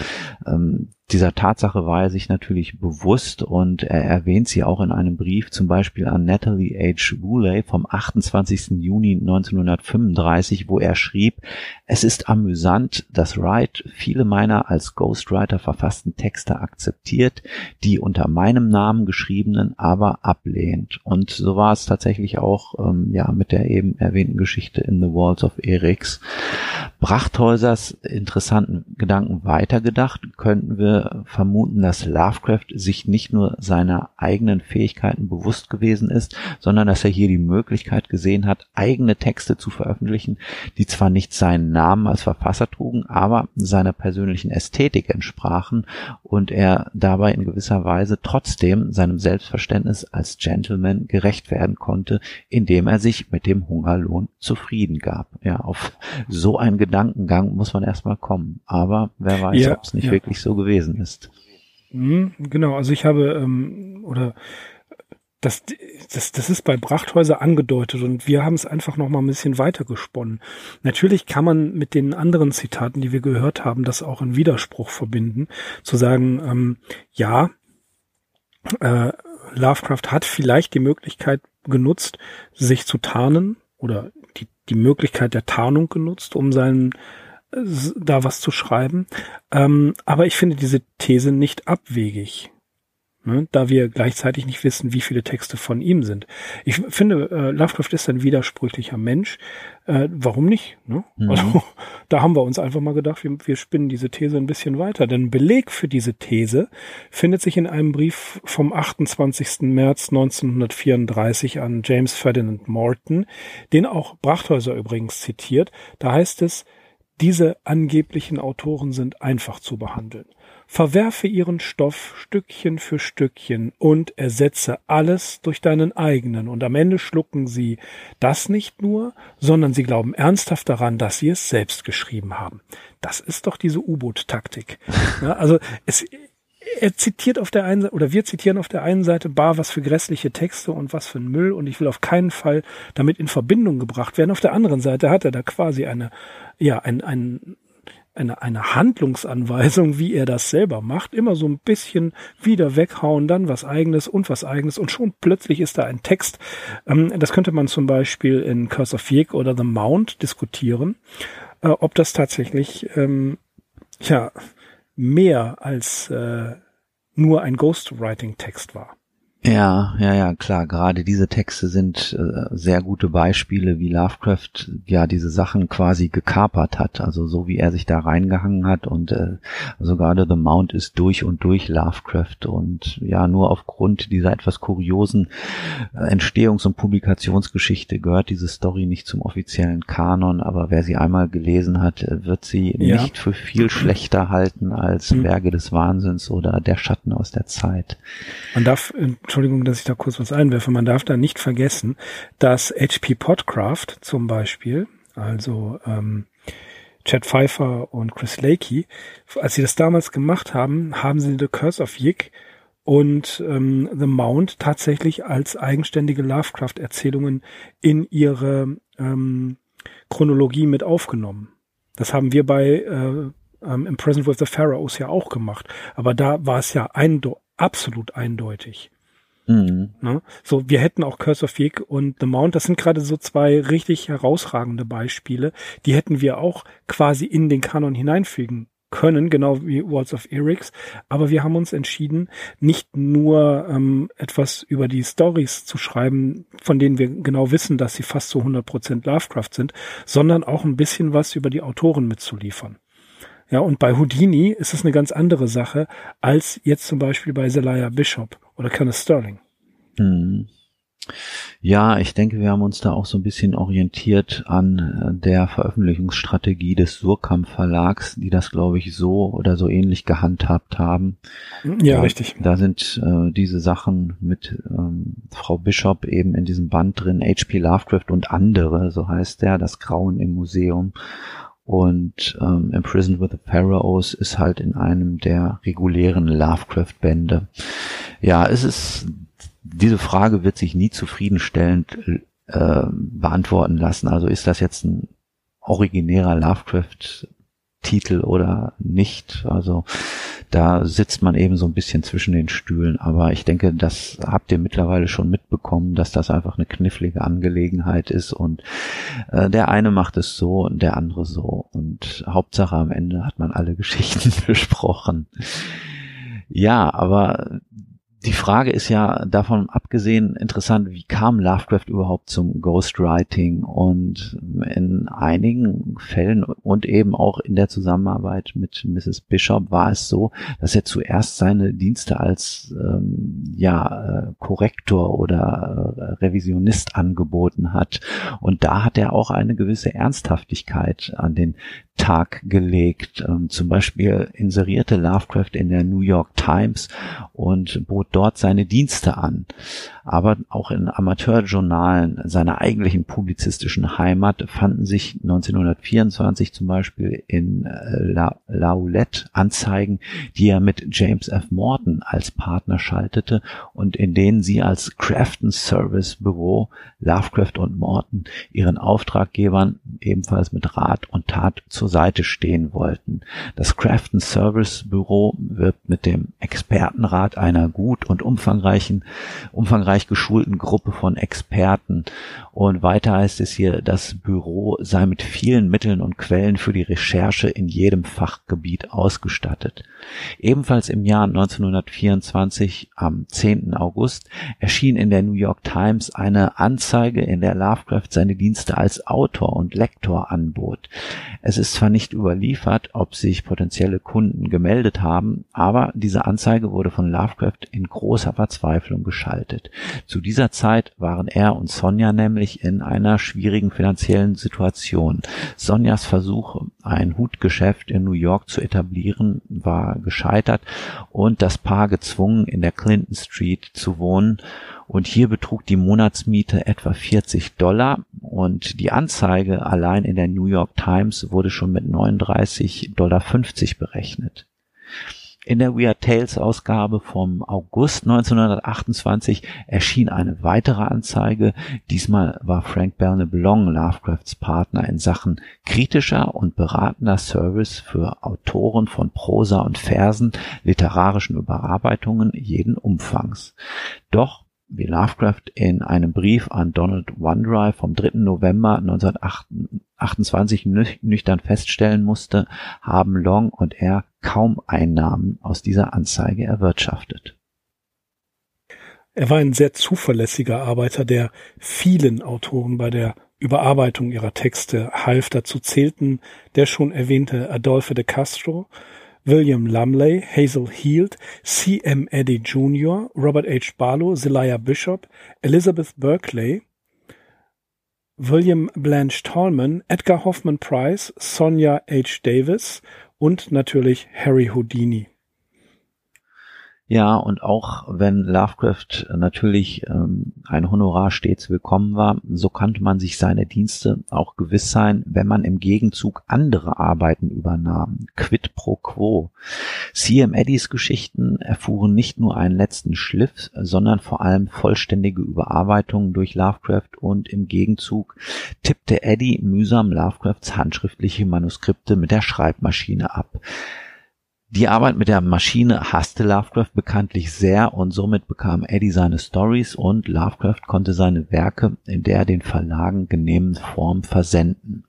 Ähm, dieser Tatsache war er sich natürlich bewusst und er erwähnt sie auch in einem Brief zum Beispiel an Natalie H. Woolley vom 28. Juni 1935, wo er schrieb, es ist amüsant, dass Wright viele meiner als Ghostwriter verfassten Texte akzeptiert, die unter meinem Namen geschriebenen aber ablehnt. Und so war es tatsächlich auch ähm, ja mit der eben erwähnten Geschichte in The Walls of Erix. Brachthäusers interessanten Gedanken weitergedacht, könnten wir vermuten, dass Lovecraft sich nicht nur seiner eigenen Fähigkeiten bewusst gewesen ist, sondern dass er hier die Möglichkeit gesehen hat, eigene Texte zu veröffentlichen, die zwar nicht seinen Namen als Verfasser trugen, aber seiner persönlichen Ästhetik entsprachen und er dabei in gewisser Weise trotzdem seinem Selbstverständnis als Gentleman gerecht werden konnte, indem er sich mit dem Hungerlohn zufrieden gab. Ja, auf so ein Gedankengang muss man erstmal kommen. Aber wer weiß, ja, ob es nicht ja. wirklich so gewesen ist. Mhm, genau, also ich habe, ähm, oder das, das, das ist bei Brachthäuser angedeutet und wir haben es einfach noch mal ein bisschen weiter gesponnen. Natürlich kann man mit den anderen Zitaten, die wir gehört haben, das auch in Widerspruch verbinden, zu sagen, ähm, ja, äh, Lovecraft hat vielleicht die Möglichkeit genutzt, sich zu tarnen oder die die Möglichkeit der Tarnung genutzt, um seinen da was zu schreiben. Ähm, aber ich finde diese These nicht abwegig. Ne, da wir gleichzeitig nicht wissen, wie viele Texte von ihm sind. Ich finde, äh, Lovecraft ist ein widersprüchlicher Mensch. Äh, warum nicht? Ne? Mhm. Also, da haben wir uns einfach mal gedacht, wir, wir spinnen diese These ein bisschen weiter. Denn Beleg für diese These findet sich in einem Brief vom 28. März 1934 an James Ferdinand Morton, den auch Brachthäuser übrigens zitiert. Da heißt es, diese angeblichen Autoren sind einfach zu behandeln verwerfe ihren Stoff Stückchen für Stückchen und ersetze alles durch deinen eigenen, und am Ende schlucken sie das nicht nur, sondern sie glauben ernsthaft daran, dass sie es selbst geschrieben haben. Das ist doch diese U-Boot-Taktik. Ja, also es, er zitiert auf der einen oder wir zitieren auf der einen Seite bar was für grässliche Texte und was für ein Müll und ich will auf keinen Fall damit in Verbindung gebracht werden. Auf der anderen Seite hat er da quasi eine, ja, ein, ein, eine, eine Handlungsanweisung, wie er das selber macht, immer so ein bisschen wieder weghauen, dann was eigenes und was eigenes und schon plötzlich ist da ein Text. Ähm, das könnte man zum Beispiel in Curse of Yig oder The Mount diskutieren, äh, ob das tatsächlich ähm, ja mehr als äh, nur ein Ghostwriting-Text war. Ja, ja, ja, klar. Gerade diese Texte sind äh, sehr gute Beispiele, wie Lovecraft ja diese Sachen quasi gekapert hat. Also so wie er sich da reingehangen hat und äh, also gerade The Mount ist durch und durch Lovecraft und ja nur aufgrund dieser etwas kuriosen äh, Entstehungs- und Publikationsgeschichte gehört diese Story nicht zum offiziellen Kanon. Aber wer sie einmal gelesen hat, äh, wird sie ja. nicht für viel schlechter halten als mhm. Berge des Wahnsinns oder Der Schatten aus der Zeit. Man darf Entschuldigung, dass ich da kurz was einwerfe, man darf da nicht vergessen, dass HP Podcraft zum Beispiel, also ähm, Chad Pfeiffer und Chris Lakey, als sie das damals gemacht haben, haben sie The Curse of Yig und ähm, The Mount tatsächlich als eigenständige Lovecraft-Erzählungen in ihre ähm, Chronologie mit aufgenommen. Das haben wir bei äh, ähm, Imprisoned with the Pharaohs ja auch gemacht. Aber da war es ja eindo absolut eindeutig. Mhm. Ne? So, wir hätten auch Curse of Yig und The Mount, das sind gerade so zwei richtig herausragende Beispiele. Die hätten wir auch quasi in den Kanon hineinfügen können, genau wie Walls of Erix. Aber wir haben uns entschieden, nicht nur ähm, etwas über die Stories zu schreiben, von denen wir genau wissen, dass sie fast zu 100% Lovecraft sind, sondern auch ein bisschen was über die Autoren mitzuliefern. Ja, und bei Houdini ist es eine ganz andere Sache als jetzt zum Beispiel bei Zelaya Bishop oder Kenneth Sterling. Hm. Ja, ich denke, wir haben uns da auch so ein bisschen orientiert an äh, der Veröffentlichungsstrategie des Surkamp Verlags, die das, glaube ich, so oder so ähnlich gehandhabt haben. Ja, äh, richtig. Da sind äh, diese Sachen mit ähm, Frau Bishop eben in diesem Band drin, H.P. Lovecraft und andere, so heißt der, das Grauen im Museum. Und ähm, Imprisoned with the Pharaohs ist halt in einem der regulären Lovecraft-Bände. Ja, es ist, diese Frage wird sich nie zufriedenstellend äh, beantworten lassen. Also ist das jetzt ein originärer Lovecraft Titel oder nicht. Also da sitzt man eben so ein bisschen zwischen den Stühlen. Aber ich denke, das habt ihr mittlerweile schon mitbekommen, dass das einfach eine knifflige Angelegenheit ist und äh, der eine macht es so und der andere so. Und Hauptsache am Ende hat man alle Geschichten besprochen. Ja, aber die Frage ist ja davon abgesehen interessant, wie kam Lovecraft überhaupt zum Ghostwriting? Und in einigen Fällen und eben auch in der Zusammenarbeit mit Mrs. Bishop war es so, dass er zuerst seine Dienste als ähm, ja äh, Korrektor oder äh, Revisionist angeboten hat. Und da hat er auch eine gewisse Ernsthaftigkeit an den Tag gelegt. Ähm, zum Beispiel inserierte Lovecraft in der New York Times und bot dort seine Dienste an. Aber auch in Amateurjournalen seiner eigentlichen publizistischen Heimat fanden sich 1924 zum Beispiel in äh, La Laulette Anzeigen, die er mit James F. Morton als Partner schaltete und in denen sie als Crafton Service Büro Lovecraft und Morton ihren Auftraggebern ebenfalls mit Rat und Tat zur Seite stehen wollten. Das Crafton Service Büro wirbt mit dem Expertenrat einer gut und umfangreichen, umfangreich geschulten Gruppe von Experten. Und weiter heißt es hier, das Büro sei mit vielen Mitteln und Quellen für die Recherche in jedem Fachgebiet ausgestattet. Ebenfalls im Jahr 1924, am 10. August, erschien in der New York Times eine Anzeige, in der Lovecraft seine Dienste als Autor und Lektor anbot. Es ist zwar nicht überliefert, ob sich potenzielle Kunden gemeldet haben, aber diese Anzeige wurde von Lovecraft in großer Verzweiflung geschaltet. Zu dieser Zeit waren er und Sonja nämlich in einer schwierigen finanziellen Situation. Sonjas Versuch, ein Hutgeschäft in New York zu etablieren, war gescheitert und das Paar gezwungen, in der Clinton Street zu wohnen und hier betrug die Monatsmiete etwa 40 Dollar und die Anzeige allein in der New York Times wurde schon mit 39,50 Dollar berechnet. In der Weird Tales Ausgabe vom August 1928 erschien eine weitere Anzeige. Diesmal war Frank Belknap Long Lovecrafts Partner in Sachen kritischer und beratender Service für Autoren von Prosa und Versen, literarischen Überarbeitungen jeden Umfangs. Doch wie Lovecraft in einem Brief an Donald OneDrive vom 3. November 1928 nüchtern feststellen musste, haben Long und er kaum Einnahmen aus dieser Anzeige erwirtschaftet. Er war ein sehr zuverlässiger Arbeiter, der vielen Autoren bei der Überarbeitung ihrer Texte half. Dazu zählten der schon erwähnte Adolphe de Castro, William Lumley, Hazel Heald, C. M. Eddy Jr., Robert H. Barlow, Zelaya Bishop, Elizabeth Berkeley, William Blanche Tallman, Edgar Hoffman Price, Sonja H. Davis und natürlich Harry Houdini. Ja, und auch wenn Lovecraft natürlich ähm, ein Honorar stets willkommen war, so konnte man sich seine Dienste auch gewiss sein, wenn man im Gegenzug andere Arbeiten übernahm. Quid pro quo. C.M. Eddys Geschichten erfuhren nicht nur einen letzten Schliff, sondern vor allem vollständige Überarbeitungen durch Lovecraft und im Gegenzug tippte Eddy mühsam Lovecrafts handschriftliche Manuskripte mit der Schreibmaschine ab. Die Arbeit mit der Maschine hasste Lovecraft bekanntlich sehr und somit bekam Eddie seine Stories und Lovecraft konnte seine Werke in der den Verlagen genehmen Form versenden.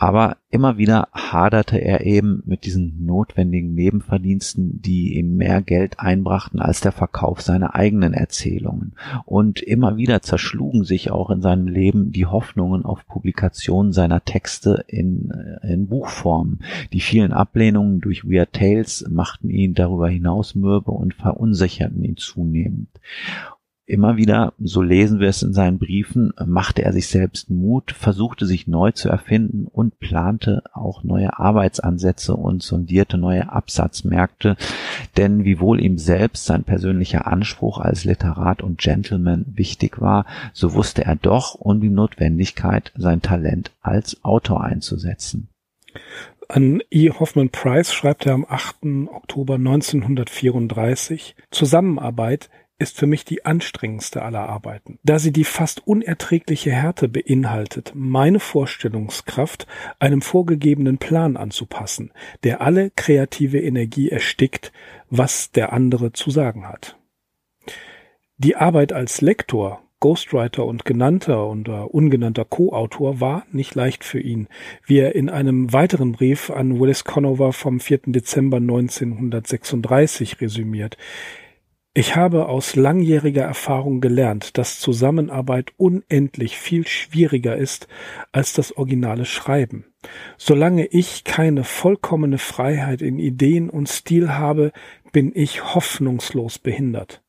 Aber immer wieder haderte er eben mit diesen notwendigen Nebenverdiensten, die ihm mehr Geld einbrachten als der Verkauf seiner eigenen Erzählungen. Und immer wieder zerschlugen sich auch in seinem Leben die Hoffnungen auf Publikation seiner Texte in, in Buchform. Die vielen Ablehnungen durch Weird Tales machten ihn darüber hinaus mürbe und verunsicherten ihn zunehmend. Immer wieder, so lesen wir es in seinen Briefen, machte er sich selbst Mut, versuchte sich neu zu erfinden und plante auch neue Arbeitsansätze und sondierte neue Absatzmärkte, denn wiewohl ihm selbst sein persönlicher Anspruch als Literat und Gentleman wichtig war, so wusste er doch um die Notwendigkeit, sein Talent als Autor einzusetzen. An E. Hoffman Price schreibt er am 8. Oktober 1934 Zusammenarbeit ist für mich die anstrengendste aller Arbeiten, da sie die fast unerträgliche Härte beinhaltet, meine Vorstellungskraft einem vorgegebenen Plan anzupassen, der alle kreative Energie erstickt, was der andere zu sagen hat. Die Arbeit als Lektor, Ghostwriter und genannter und ungenannter Co-Autor war nicht leicht für ihn, wie er in einem weiteren Brief an Willis Conover vom 4. Dezember 1936 resümiert. Ich habe aus langjähriger Erfahrung gelernt, dass Zusammenarbeit unendlich viel schwieriger ist als das originale Schreiben. Solange ich keine vollkommene Freiheit in Ideen und Stil habe, bin ich hoffnungslos behindert.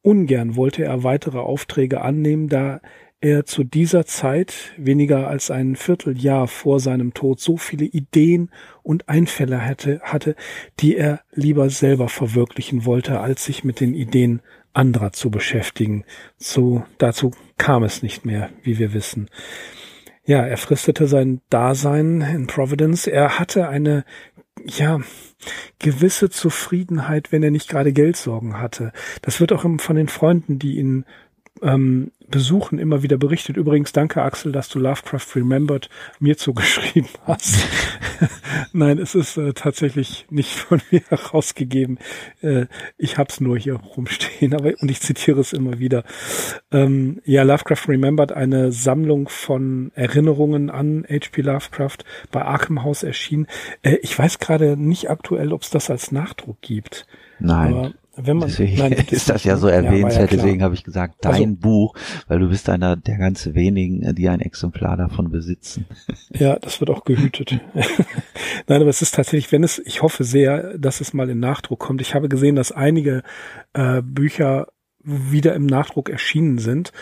Ungern wollte er weitere Aufträge annehmen, da er zu dieser Zeit, weniger als ein Vierteljahr vor seinem Tod, so viele Ideen und Einfälle hatte, hatte, die er lieber selber verwirklichen wollte, als sich mit den Ideen anderer zu beschäftigen. So, dazu kam es nicht mehr, wie wir wissen. Ja, er fristete sein Dasein in Providence. Er hatte eine, ja, gewisse Zufriedenheit, wenn er nicht gerade Geldsorgen hatte. Das wird auch von den Freunden, die ihn ähm, Besuchen immer wieder berichtet. Übrigens, danke Axel, dass du Lovecraft Remembered mir zugeschrieben hast. Nein, es ist äh, tatsächlich nicht von mir herausgegeben. Äh, ich hab's nur hier rumstehen, aber und ich zitiere es immer wieder. Ähm, ja, Lovecraft Remembered, eine Sammlung von Erinnerungen an H.P. Lovecraft bei Arkham House erschienen. Äh, ich weiß gerade nicht aktuell, ob es das als Nachdruck gibt. Nein. Aber wenn man, deswegen nein, ist das ja so erwähnenswert, ja, ja deswegen habe ich gesagt, dein also, Buch, weil du bist einer der ganz wenigen, die ein Exemplar davon besitzen. Ja, das wird auch gehütet. nein, aber es ist tatsächlich, wenn es, ich hoffe sehr, dass es mal in Nachdruck kommt. Ich habe gesehen, dass einige äh, Bücher wieder im Nachdruck erschienen sind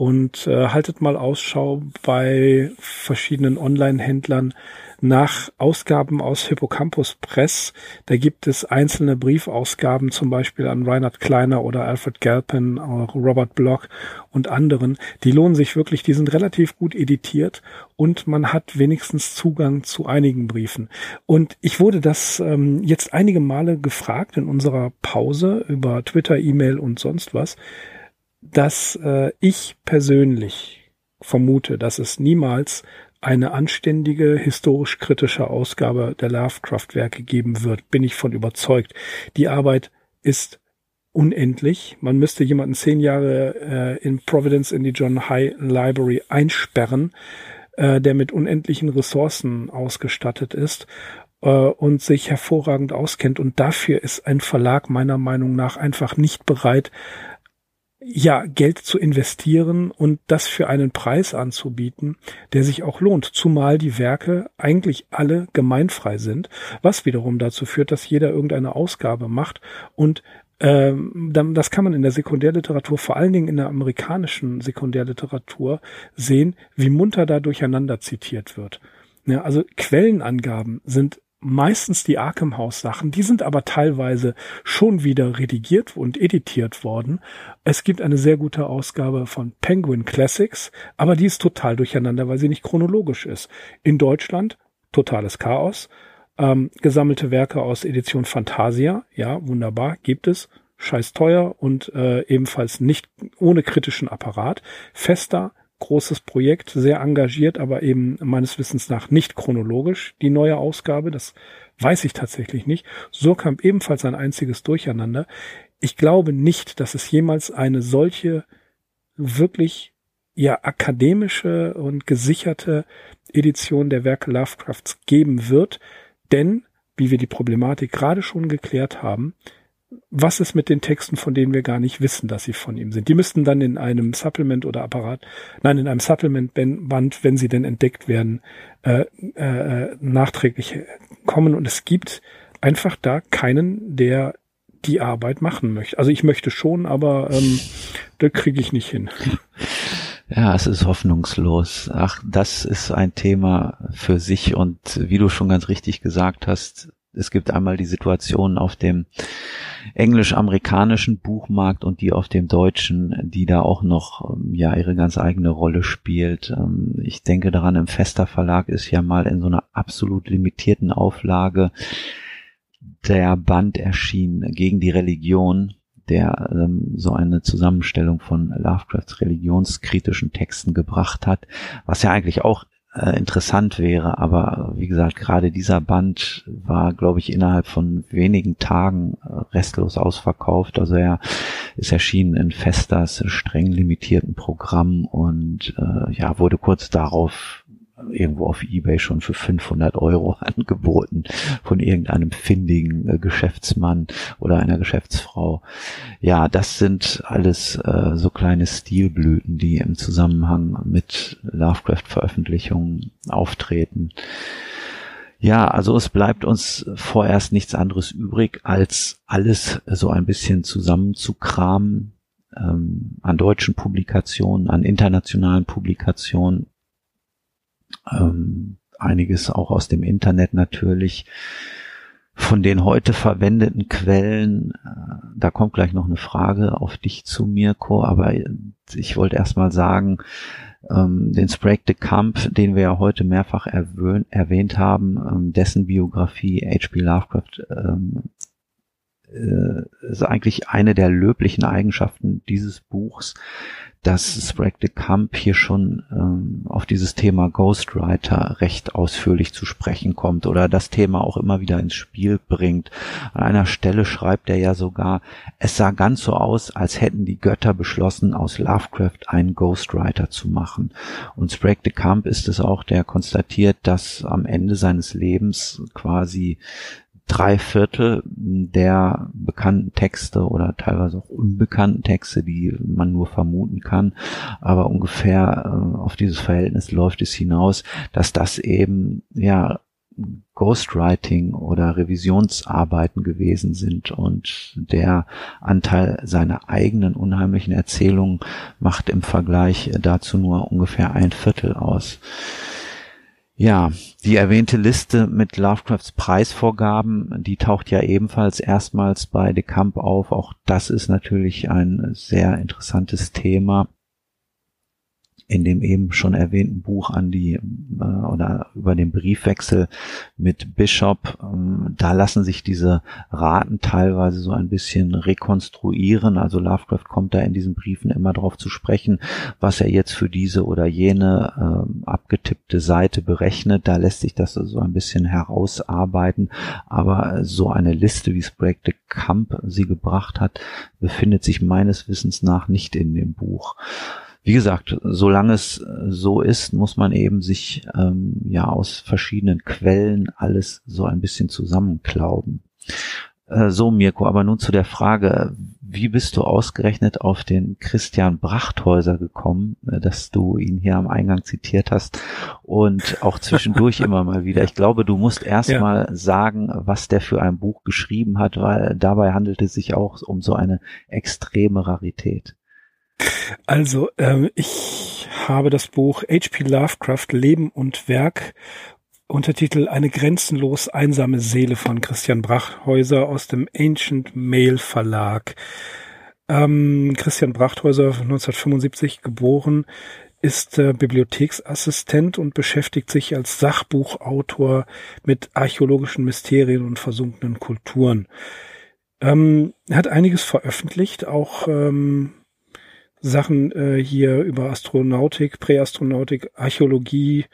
und äh, haltet mal Ausschau bei verschiedenen Online-Händlern nach Ausgaben aus Hippocampus Press. Da gibt es einzelne Briefausgaben, zum Beispiel an Reinhard Kleiner oder Alfred Galpin, Robert Block und anderen. Die lohnen sich wirklich, die sind relativ gut editiert und man hat wenigstens Zugang zu einigen Briefen. Und ich wurde das ähm, jetzt einige Male gefragt in unserer Pause über Twitter, E-Mail und sonst was, dass äh, ich persönlich vermute, dass es niemals eine anständige, historisch kritische Ausgabe der Lovecraft-Werke geben wird, bin ich von überzeugt. Die Arbeit ist unendlich. Man müsste jemanden zehn Jahre äh, in Providence in die John High Library einsperren, äh, der mit unendlichen Ressourcen ausgestattet ist äh, und sich hervorragend auskennt. Und dafür ist ein Verlag meiner Meinung nach einfach nicht bereit, ja, Geld zu investieren und das für einen Preis anzubieten, der sich auch lohnt, zumal die Werke eigentlich alle gemeinfrei sind, was wiederum dazu führt, dass jeder irgendeine Ausgabe macht und ähm, das kann man in der Sekundärliteratur, vor allen Dingen in der amerikanischen Sekundärliteratur sehen, wie munter da durcheinander zitiert wird. Ja, also Quellenangaben sind meistens die Arkham House Sachen, die sind aber teilweise schon wieder redigiert und editiert worden. Es gibt eine sehr gute Ausgabe von Penguin Classics, aber die ist total durcheinander, weil sie nicht chronologisch ist. In Deutschland totales Chaos. Ähm, gesammelte Werke aus Edition Fantasia, ja, wunderbar, gibt es. Scheiß teuer und äh, ebenfalls nicht ohne kritischen Apparat. Fester großes Projekt, sehr engagiert, aber eben meines Wissens nach nicht chronologisch, die neue Ausgabe, das weiß ich tatsächlich nicht. Surkamp ebenfalls ein einziges Durcheinander. Ich glaube nicht, dass es jemals eine solche wirklich ja akademische und gesicherte Edition der Werke Lovecrafts geben wird, denn wie wir die Problematik gerade schon geklärt haben, was ist mit den Texten, von denen wir gar nicht wissen, dass sie von ihm sind? Die müssten dann in einem Supplement oder Apparat, nein, in einem Supplement-Band, wenn sie denn entdeckt werden, äh, äh, nachträglich kommen. Und es gibt einfach da keinen, der die Arbeit machen möchte. Also ich möchte schon, aber ähm, das kriege ich nicht hin. Ja, es ist hoffnungslos. Ach, das ist ein Thema für sich und wie du schon ganz richtig gesagt hast, es gibt einmal die Situation auf dem englisch-amerikanischen Buchmarkt und die auf dem deutschen, die da auch noch ähm, ja ihre ganz eigene Rolle spielt. Ähm, ich denke daran, im Fester Verlag ist ja mal in so einer absolut limitierten Auflage der Band erschienen gegen die Religion, der ähm, so eine Zusammenstellung von Lovecrafts religionskritischen Texten gebracht hat, was ja eigentlich auch äh, interessant wäre. Aber wie gesagt, gerade dieser Band war, glaube ich, innerhalb von wenigen Tagen äh, restlos ausverkauft. Also er ist erschienen in Festas streng limitierten Programm und äh, ja, wurde kurz darauf irgendwo auf eBay schon für 500 Euro angeboten von irgendeinem findigen äh, Geschäftsmann oder einer Geschäftsfrau. Ja, das sind alles äh, so kleine Stilblüten, die im Zusammenhang mit Lovecraft-Veröffentlichungen auftreten. Ja, also es bleibt uns vorerst nichts anderes übrig, als alles so ein bisschen zusammenzukramen ähm, an deutschen Publikationen, an internationalen Publikationen ähm, einiges auch aus dem Internet natürlich. Von den heute verwendeten Quellen, äh, da kommt gleich noch eine Frage auf dich zu, Mirko, aber ich wollte erstmal sagen, ähm, den Sprague de Camp, den wir ja heute mehrfach erwähnt haben, ähm, dessen Biografie H.P. Lovecraft ähm, äh, ist eigentlich eine der löblichen Eigenschaften dieses Buchs, dass Sprague de Camp hier schon ähm, auf dieses Thema Ghostwriter recht ausführlich zu sprechen kommt oder das Thema auch immer wieder ins Spiel bringt. An einer Stelle schreibt er ja sogar, es sah ganz so aus, als hätten die Götter beschlossen, aus Lovecraft einen Ghostwriter zu machen. Und Sprague de Camp ist es auch, der konstatiert, dass am Ende seines Lebens quasi drei Viertel der bekannten Texte oder teilweise auch unbekannten Texte, die man nur vermuten kann, aber ungefähr äh, auf dieses Verhältnis läuft es hinaus, dass das eben ja Ghostwriting oder Revisionsarbeiten gewesen sind und der Anteil seiner eigenen unheimlichen Erzählungen macht im Vergleich dazu nur ungefähr ein Viertel aus. Ja, die erwähnte Liste mit Lovecrafts Preisvorgaben, die taucht ja ebenfalls erstmals bei De Camp auf. Auch das ist natürlich ein sehr interessantes Thema in dem eben schon erwähnten Buch an die äh, oder über den Briefwechsel mit Bishop, ähm, da lassen sich diese Raten teilweise so ein bisschen rekonstruieren. Also Lovecraft kommt da in diesen Briefen immer darauf zu sprechen, was er jetzt für diese oder jene äh, abgetippte Seite berechnet. Da lässt sich das so ein bisschen herausarbeiten. Aber so eine Liste, wie Sprague de Camp sie gebracht hat, befindet sich meines Wissens nach nicht in dem Buch wie gesagt, solange es äh, so ist, muss man eben sich ähm, ja aus verschiedenen Quellen alles so ein bisschen zusammenklauben. Äh, so, Mirko, aber nun zu der Frage, wie bist du ausgerechnet auf den Christian Brachthäuser gekommen, äh, dass du ihn hier am Eingang zitiert hast und auch zwischendurch immer mal wieder. Ich glaube, du musst erstmal ja. sagen, was der für ein Buch geschrieben hat, weil dabei handelt es sich auch um so eine extreme Rarität. Also, ähm, ich habe das Buch H.P. Lovecraft Leben und Werk Untertitel Eine grenzenlos einsame Seele von Christian Brachhäuser aus dem Ancient Mail Verlag. Ähm, Christian Brachthäuser, 1975 geboren, ist äh, Bibliotheksassistent und beschäftigt sich als Sachbuchautor mit archäologischen Mysterien und versunkenen Kulturen. Ähm, er hat einiges veröffentlicht, auch ähm, Sachen äh, hier über Astronautik, Präastronautik, Archäologie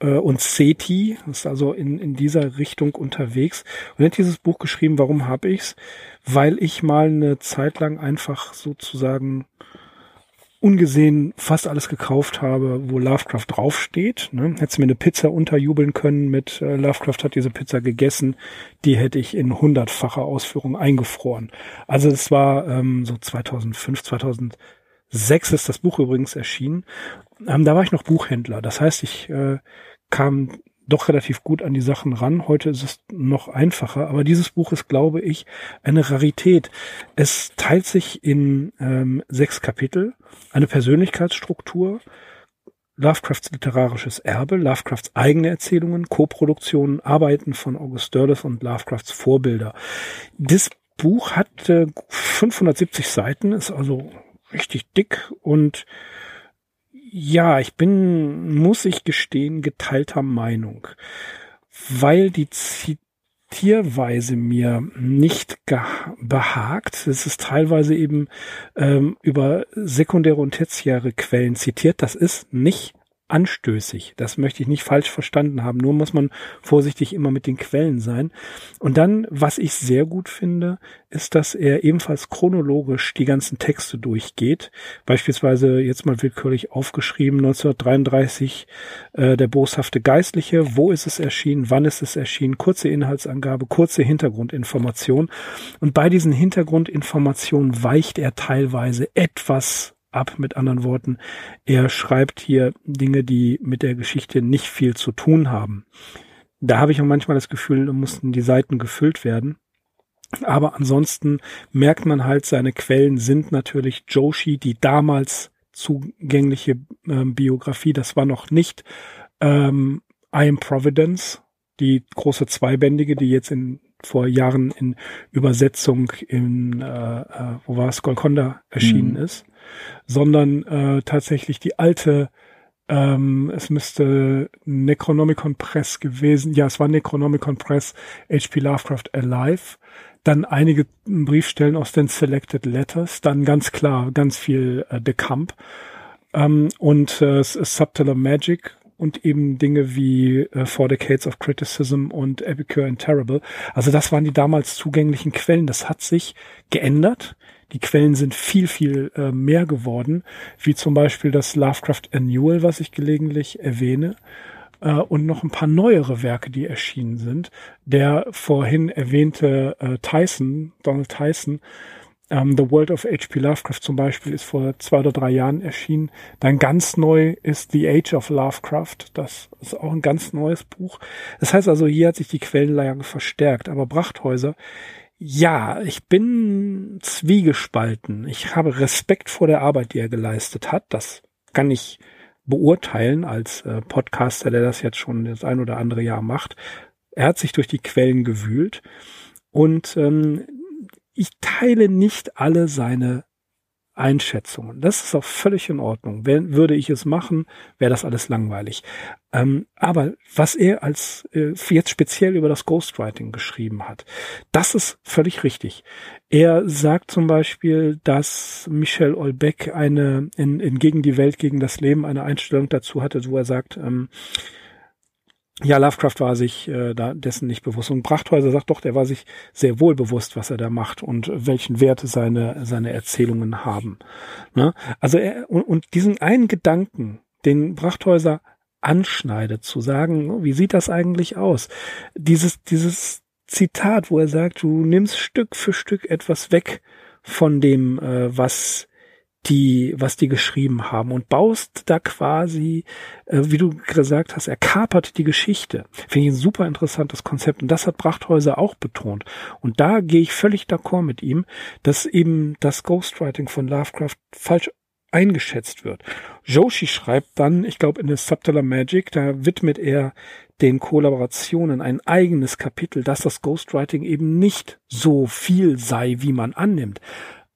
äh, und SETI, ist also in, in dieser Richtung unterwegs. Und er hat dieses Buch geschrieben, warum habe ich's? Weil ich mal eine Zeit lang einfach sozusagen ungesehen fast alles gekauft habe, wo Lovecraft draufsteht. Ne? Hätte mir eine Pizza unterjubeln können mit äh, Lovecraft hat diese Pizza gegessen, die hätte ich in hundertfacher Ausführung eingefroren. Also es war ähm, so 2005, 2006 ist das Buch übrigens erschienen. Ähm, da war ich noch Buchhändler. Das heißt, ich äh, kam doch relativ gut an die Sachen ran. Heute ist es noch einfacher, aber dieses Buch ist, glaube ich, eine Rarität. Es teilt sich in ähm, sechs Kapitel, eine Persönlichkeitsstruktur, Lovecrafts literarisches Erbe, Lovecrafts eigene Erzählungen, Koproduktionen, Arbeiten von August Derleth und Lovecrafts Vorbilder. Das Buch hat äh, 570 Seiten, ist also richtig dick und ja, ich bin, muss ich gestehen, geteilter Meinung, weil die Zitierweise mir nicht behagt. Es ist teilweise eben ähm, über sekundäre und tertiäre Quellen zitiert. Das ist nicht anstößig. Das möchte ich nicht falsch verstanden haben. Nur muss man vorsichtig immer mit den Quellen sein. Und dann, was ich sehr gut finde, ist, dass er ebenfalls chronologisch die ganzen Texte durchgeht. Beispielsweise jetzt mal willkürlich aufgeschrieben, 1933, äh, der boshafte Geistliche. Wo ist es erschienen? Wann ist es erschienen? Kurze Inhaltsangabe, kurze Hintergrundinformation. Und bei diesen Hintergrundinformationen weicht er teilweise etwas ab. Mit anderen Worten, er schreibt hier Dinge, die mit der Geschichte nicht viel zu tun haben. Da habe ich auch manchmal das Gefühl, da mussten die Seiten gefüllt werden. Aber ansonsten merkt man halt, seine Quellen sind natürlich Joshi, die damals zugängliche äh, Biografie, das war noch nicht ähm, I Am Providence, die große Zweibändige, die jetzt in vor Jahren in Übersetzung in, äh, äh, wo war es, Golconda erschienen mhm. ist sondern äh, tatsächlich die alte, ähm, es müsste Necronomicon Press gewesen, ja, es war Necronomicon Press, HP Lovecraft Alive, dann einige Briefstellen aus den Selected Letters, dann ganz klar ganz viel äh, De Camp ähm, und äh, Subtler Magic und eben Dinge wie äh, Four Decades of Criticism und Epicure and Terrible. Also das waren die damals zugänglichen Quellen. Das hat sich geändert. Die Quellen sind viel, viel äh, mehr geworden, wie zum Beispiel das Lovecraft Annual, was ich gelegentlich erwähne, äh, und noch ein paar neuere Werke, die erschienen sind. Der vorhin erwähnte äh, Tyson, Donald Tyson, ähm, The World of H.P. Lovecraft zum Beispiel ist vor zwei oder drei Jahren erschienen. Dann ganz neu ist The Age of Lovecraft. Das ist auch ein ganz neues Buch. Das heißt also, hier hat sich die Quellenlage verstärkt. Aber Brachthäuser ja, ich bin zwiegespalten. Ich habe Respekt vor der Arbeit, die er geleistet hat. Das kann ich beurteilen als äh, Podcaster, der das jetzt schon das ein oder andere Jahr macht. Er hat sich durch die Quellen gewühlt und ähm, ich teile nicht alle seine Einschätzungen. Das ist auch völlig in Ordnung. Wenn, würde ich es machen, wäre das alles langweilig. Ähm, aber was er als äh, jetzt speziell über das Ghostwriting geschrieben hat, das ist völlig richtig. Er sagt zum Beispiel, dass Michel Olbeck eine in, in Gegen die Welt, gegen das Leben eine Einstellung dazu hatte, wo er sagt, ähm, ja, Lovecraft war sich äh, da dessen nicht bewusst. Und Brachthäuser sagt doch, der war sich sehr wohl bewusst, was er da macht und welchen Wert seine, seine Erzählungen haben. Ne? Also er, und, und diesen einen Gedanken, den Brachthäuser anschneidet, zu sagen, wie sieht das eigentlich aus? Dieses, dieses Zitat, wo er sagt, du nimmst Stück für Stück etwas weg von dem, äh, was die, was die geschrieben haben und baust da quasi, äh, wie du gesagt hast, er kapert die Geschichte. Finde ich ein super interessantes Konzept und das hat Brachthäuser auch betont. Und da gehe ich völlig d'accord mit ihm, dass eben das Ghostwriting von Lovecraft falsch eingeschätzt wird. Joshi schreibt dann, ich glaube in der Subtler Magic, da widmet er den Kollaborationen ein eigenes Kapitel, dass das Ghostwriting eben nicht so viel sei, wie man annimmt.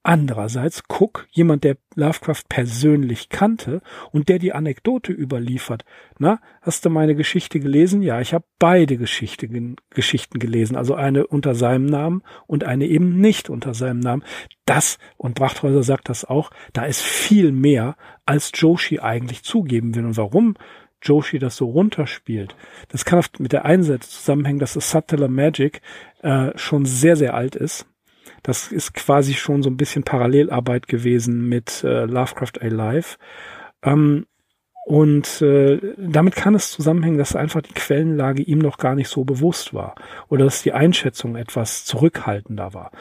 Andererseits Cook, jemand, der Lovecraft persönlich kannte und der die Anekdote überliefert. Na, hast du meine Geschichte gelesen? Ja, ich habe beide Geschichte, Geschichten gelesen, also eine unter seinem Namen und eine eben nicht unter seinem Namen. Das, und Brachthäuser sagt das auch, da ist viel mehr, als Joshi eigentlich zugeben will. Und warum Joshi das so runterspielt, das kann oft mit der Einsetzung zusammenhängen, dass das Subtler Magic äh, schon sehr, sehr alt ist das ist quasi schon so ein bisschen Parallelarbeit gewesen mit äh, Lovecraft Alive. Ähm, und äh, damit kann es zusammenhängen, dass einfach die Quellenlage ihm noch gar nicht so bewusst war oder dass die Einschätzung etwas zurückhaltender war.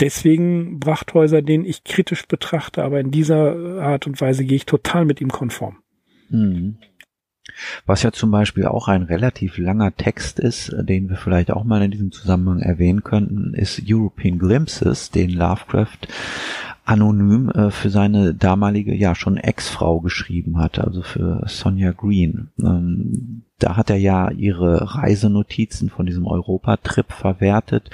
Deswegen Brachthäuser, den ich kritisch betrachte, aber in dieser Art und Weise gehe ich total mit ihm konform. Mhm. Was ja zum Beispiel auch ein relativ langer Text ist, äh, den wir vielleicht auch mal in diesem Zusammenhang erwähnen könnten, ist European Glimpses, den Lovecraft anonym äh, für seine damalige, ja schon Ex-Frau geschrieben hat, also für Sonja Green. Ähm, da hat er ja ihre Reisenotizen von diesem Europatrip verwertet,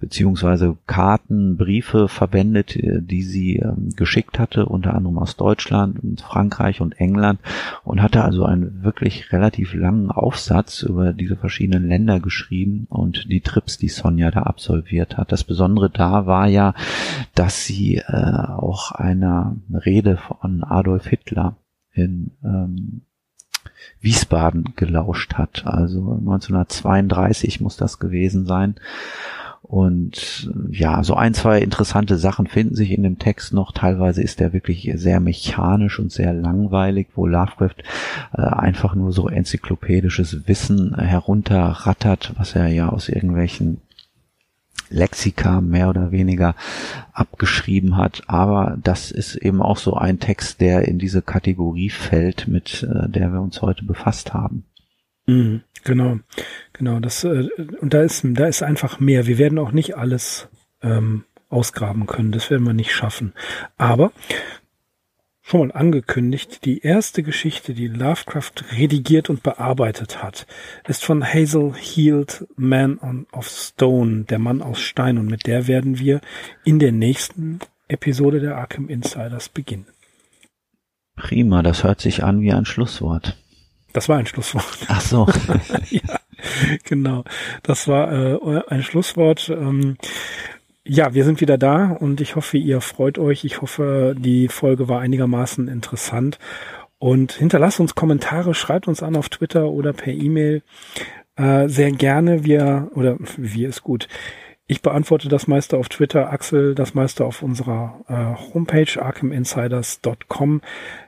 beziehungsweise Karten, Briefe verwendet, äh, die sie ähm, geschickt hatte, unter anderem aus Deutschland und Frankreich und England und hatte also einen wirklich relativ langen Aufsatz über diese verschiedenen Länder geschrieben und die Trips, die Sonja da absolviert hat. Das Besondere da war ja, dass sie äh, auch einer Rede von Adolf Hitler in ähm, Wiesbaden gelauscht hat. Also 1932 muss das gewesen sein. Und ja, so ein, zwei interessante Sachen finden sich in dem Text noch. Teilweise ist er wirklich sehr mechanisch und sehr langweilig, wo Lovecraft äh, einfach nur so enzyklopädisches Wissen herunterrattert, was er ja aus irgendwelchen Lexika mehr oder weniger abgeschrieben hat. Aber das ist eben auch so ein Text, der in diese Kategorie fällt, mit äh, der wir uns heute befasst haben. Mhm, genau, genau. Das äh, und da ist da ist einfach mehr. Wir werden auch nicht alles ähm, ausgraben können. Das werden wir nicht schaffen. Aber schon mal angekündigt, die erste Geschichte, die Lovecraft redigiert und bearbeitet hat, ist von Hazel Heald, Man of Stone, der Mann aus Stein. Und mit der werden wir in der nächsten Episode der Arkham Insiders beginnen. Prima, das hört sich an wie ein Schlusswort. Das war ein Schlusswort. Ach so. ja, genau. Das war äh, ein Schlusswort. Ähm, ja, wir sind wieder da und ich hoffe, ihr freut euch. Ich hoffe, die Folge war einigermaßen interessant. Und hinterlasst uns Kommentare, schreibt uns an auf Twitter oder per E-Mail. Äh, sehr gerne. Wir, oder wir ist gut. Ich beantworte das meiste auf Twitter, Axel das meiste auf unserer äh, Homepage arkhaminsiders.com.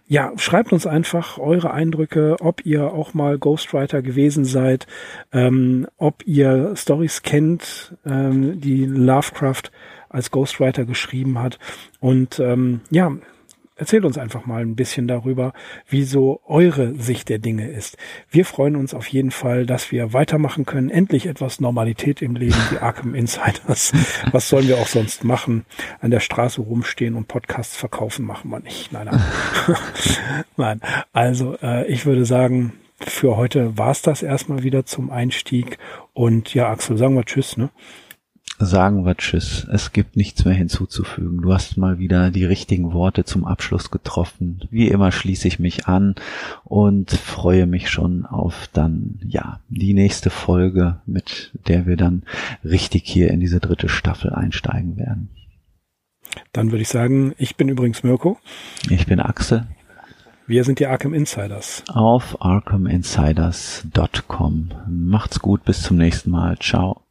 Ja, schreibt uns einfach eure Eindrücke, ob ihr auch mal Ghostwriter gewesen seid, ähm, ob ihr Stories kennt, ähm, die Lovecraft als Ghostwriter geschrieben hat. Und ähm, ja, erzählt uns einfach mal ein bisschen darüber, wie so eure Sicht der Dinge ist. Wir freuen uns auf jeden Fall, dass wir weitermachen können. Endlich etwas Normalität im Leben, die Arkham Insiders. Was sollen wir auch sonst machen? An der Straße rumstehen und Podcasts verkaufen machen wir nicht. Nein, nein. nein. Also äh, ich würde sagen, für heute war's das erstmal wieder zum Einstieg. Und ja, Axel, sagen wir Tschüss, ne? Sagen wir Tschüss. Es gibt nichts mehr hinzuzufügen. Du hast mal wieder die richtigen Worte zum Abschluss getroffen. Wie immer schließe ich mich an und freue mich schon auf dann, ja, die nächste Folge, mit der wir dann richtig hier in diese dritte Staffel einsteigen werden. Dann würde ich sagen, ich bin übrigens Mirko. Ich bin Axel. Wir sind die Arkham Insiders. Auf arkhaminsiders.com. Macht's gut, bis zum nächsten Mal. Ciao.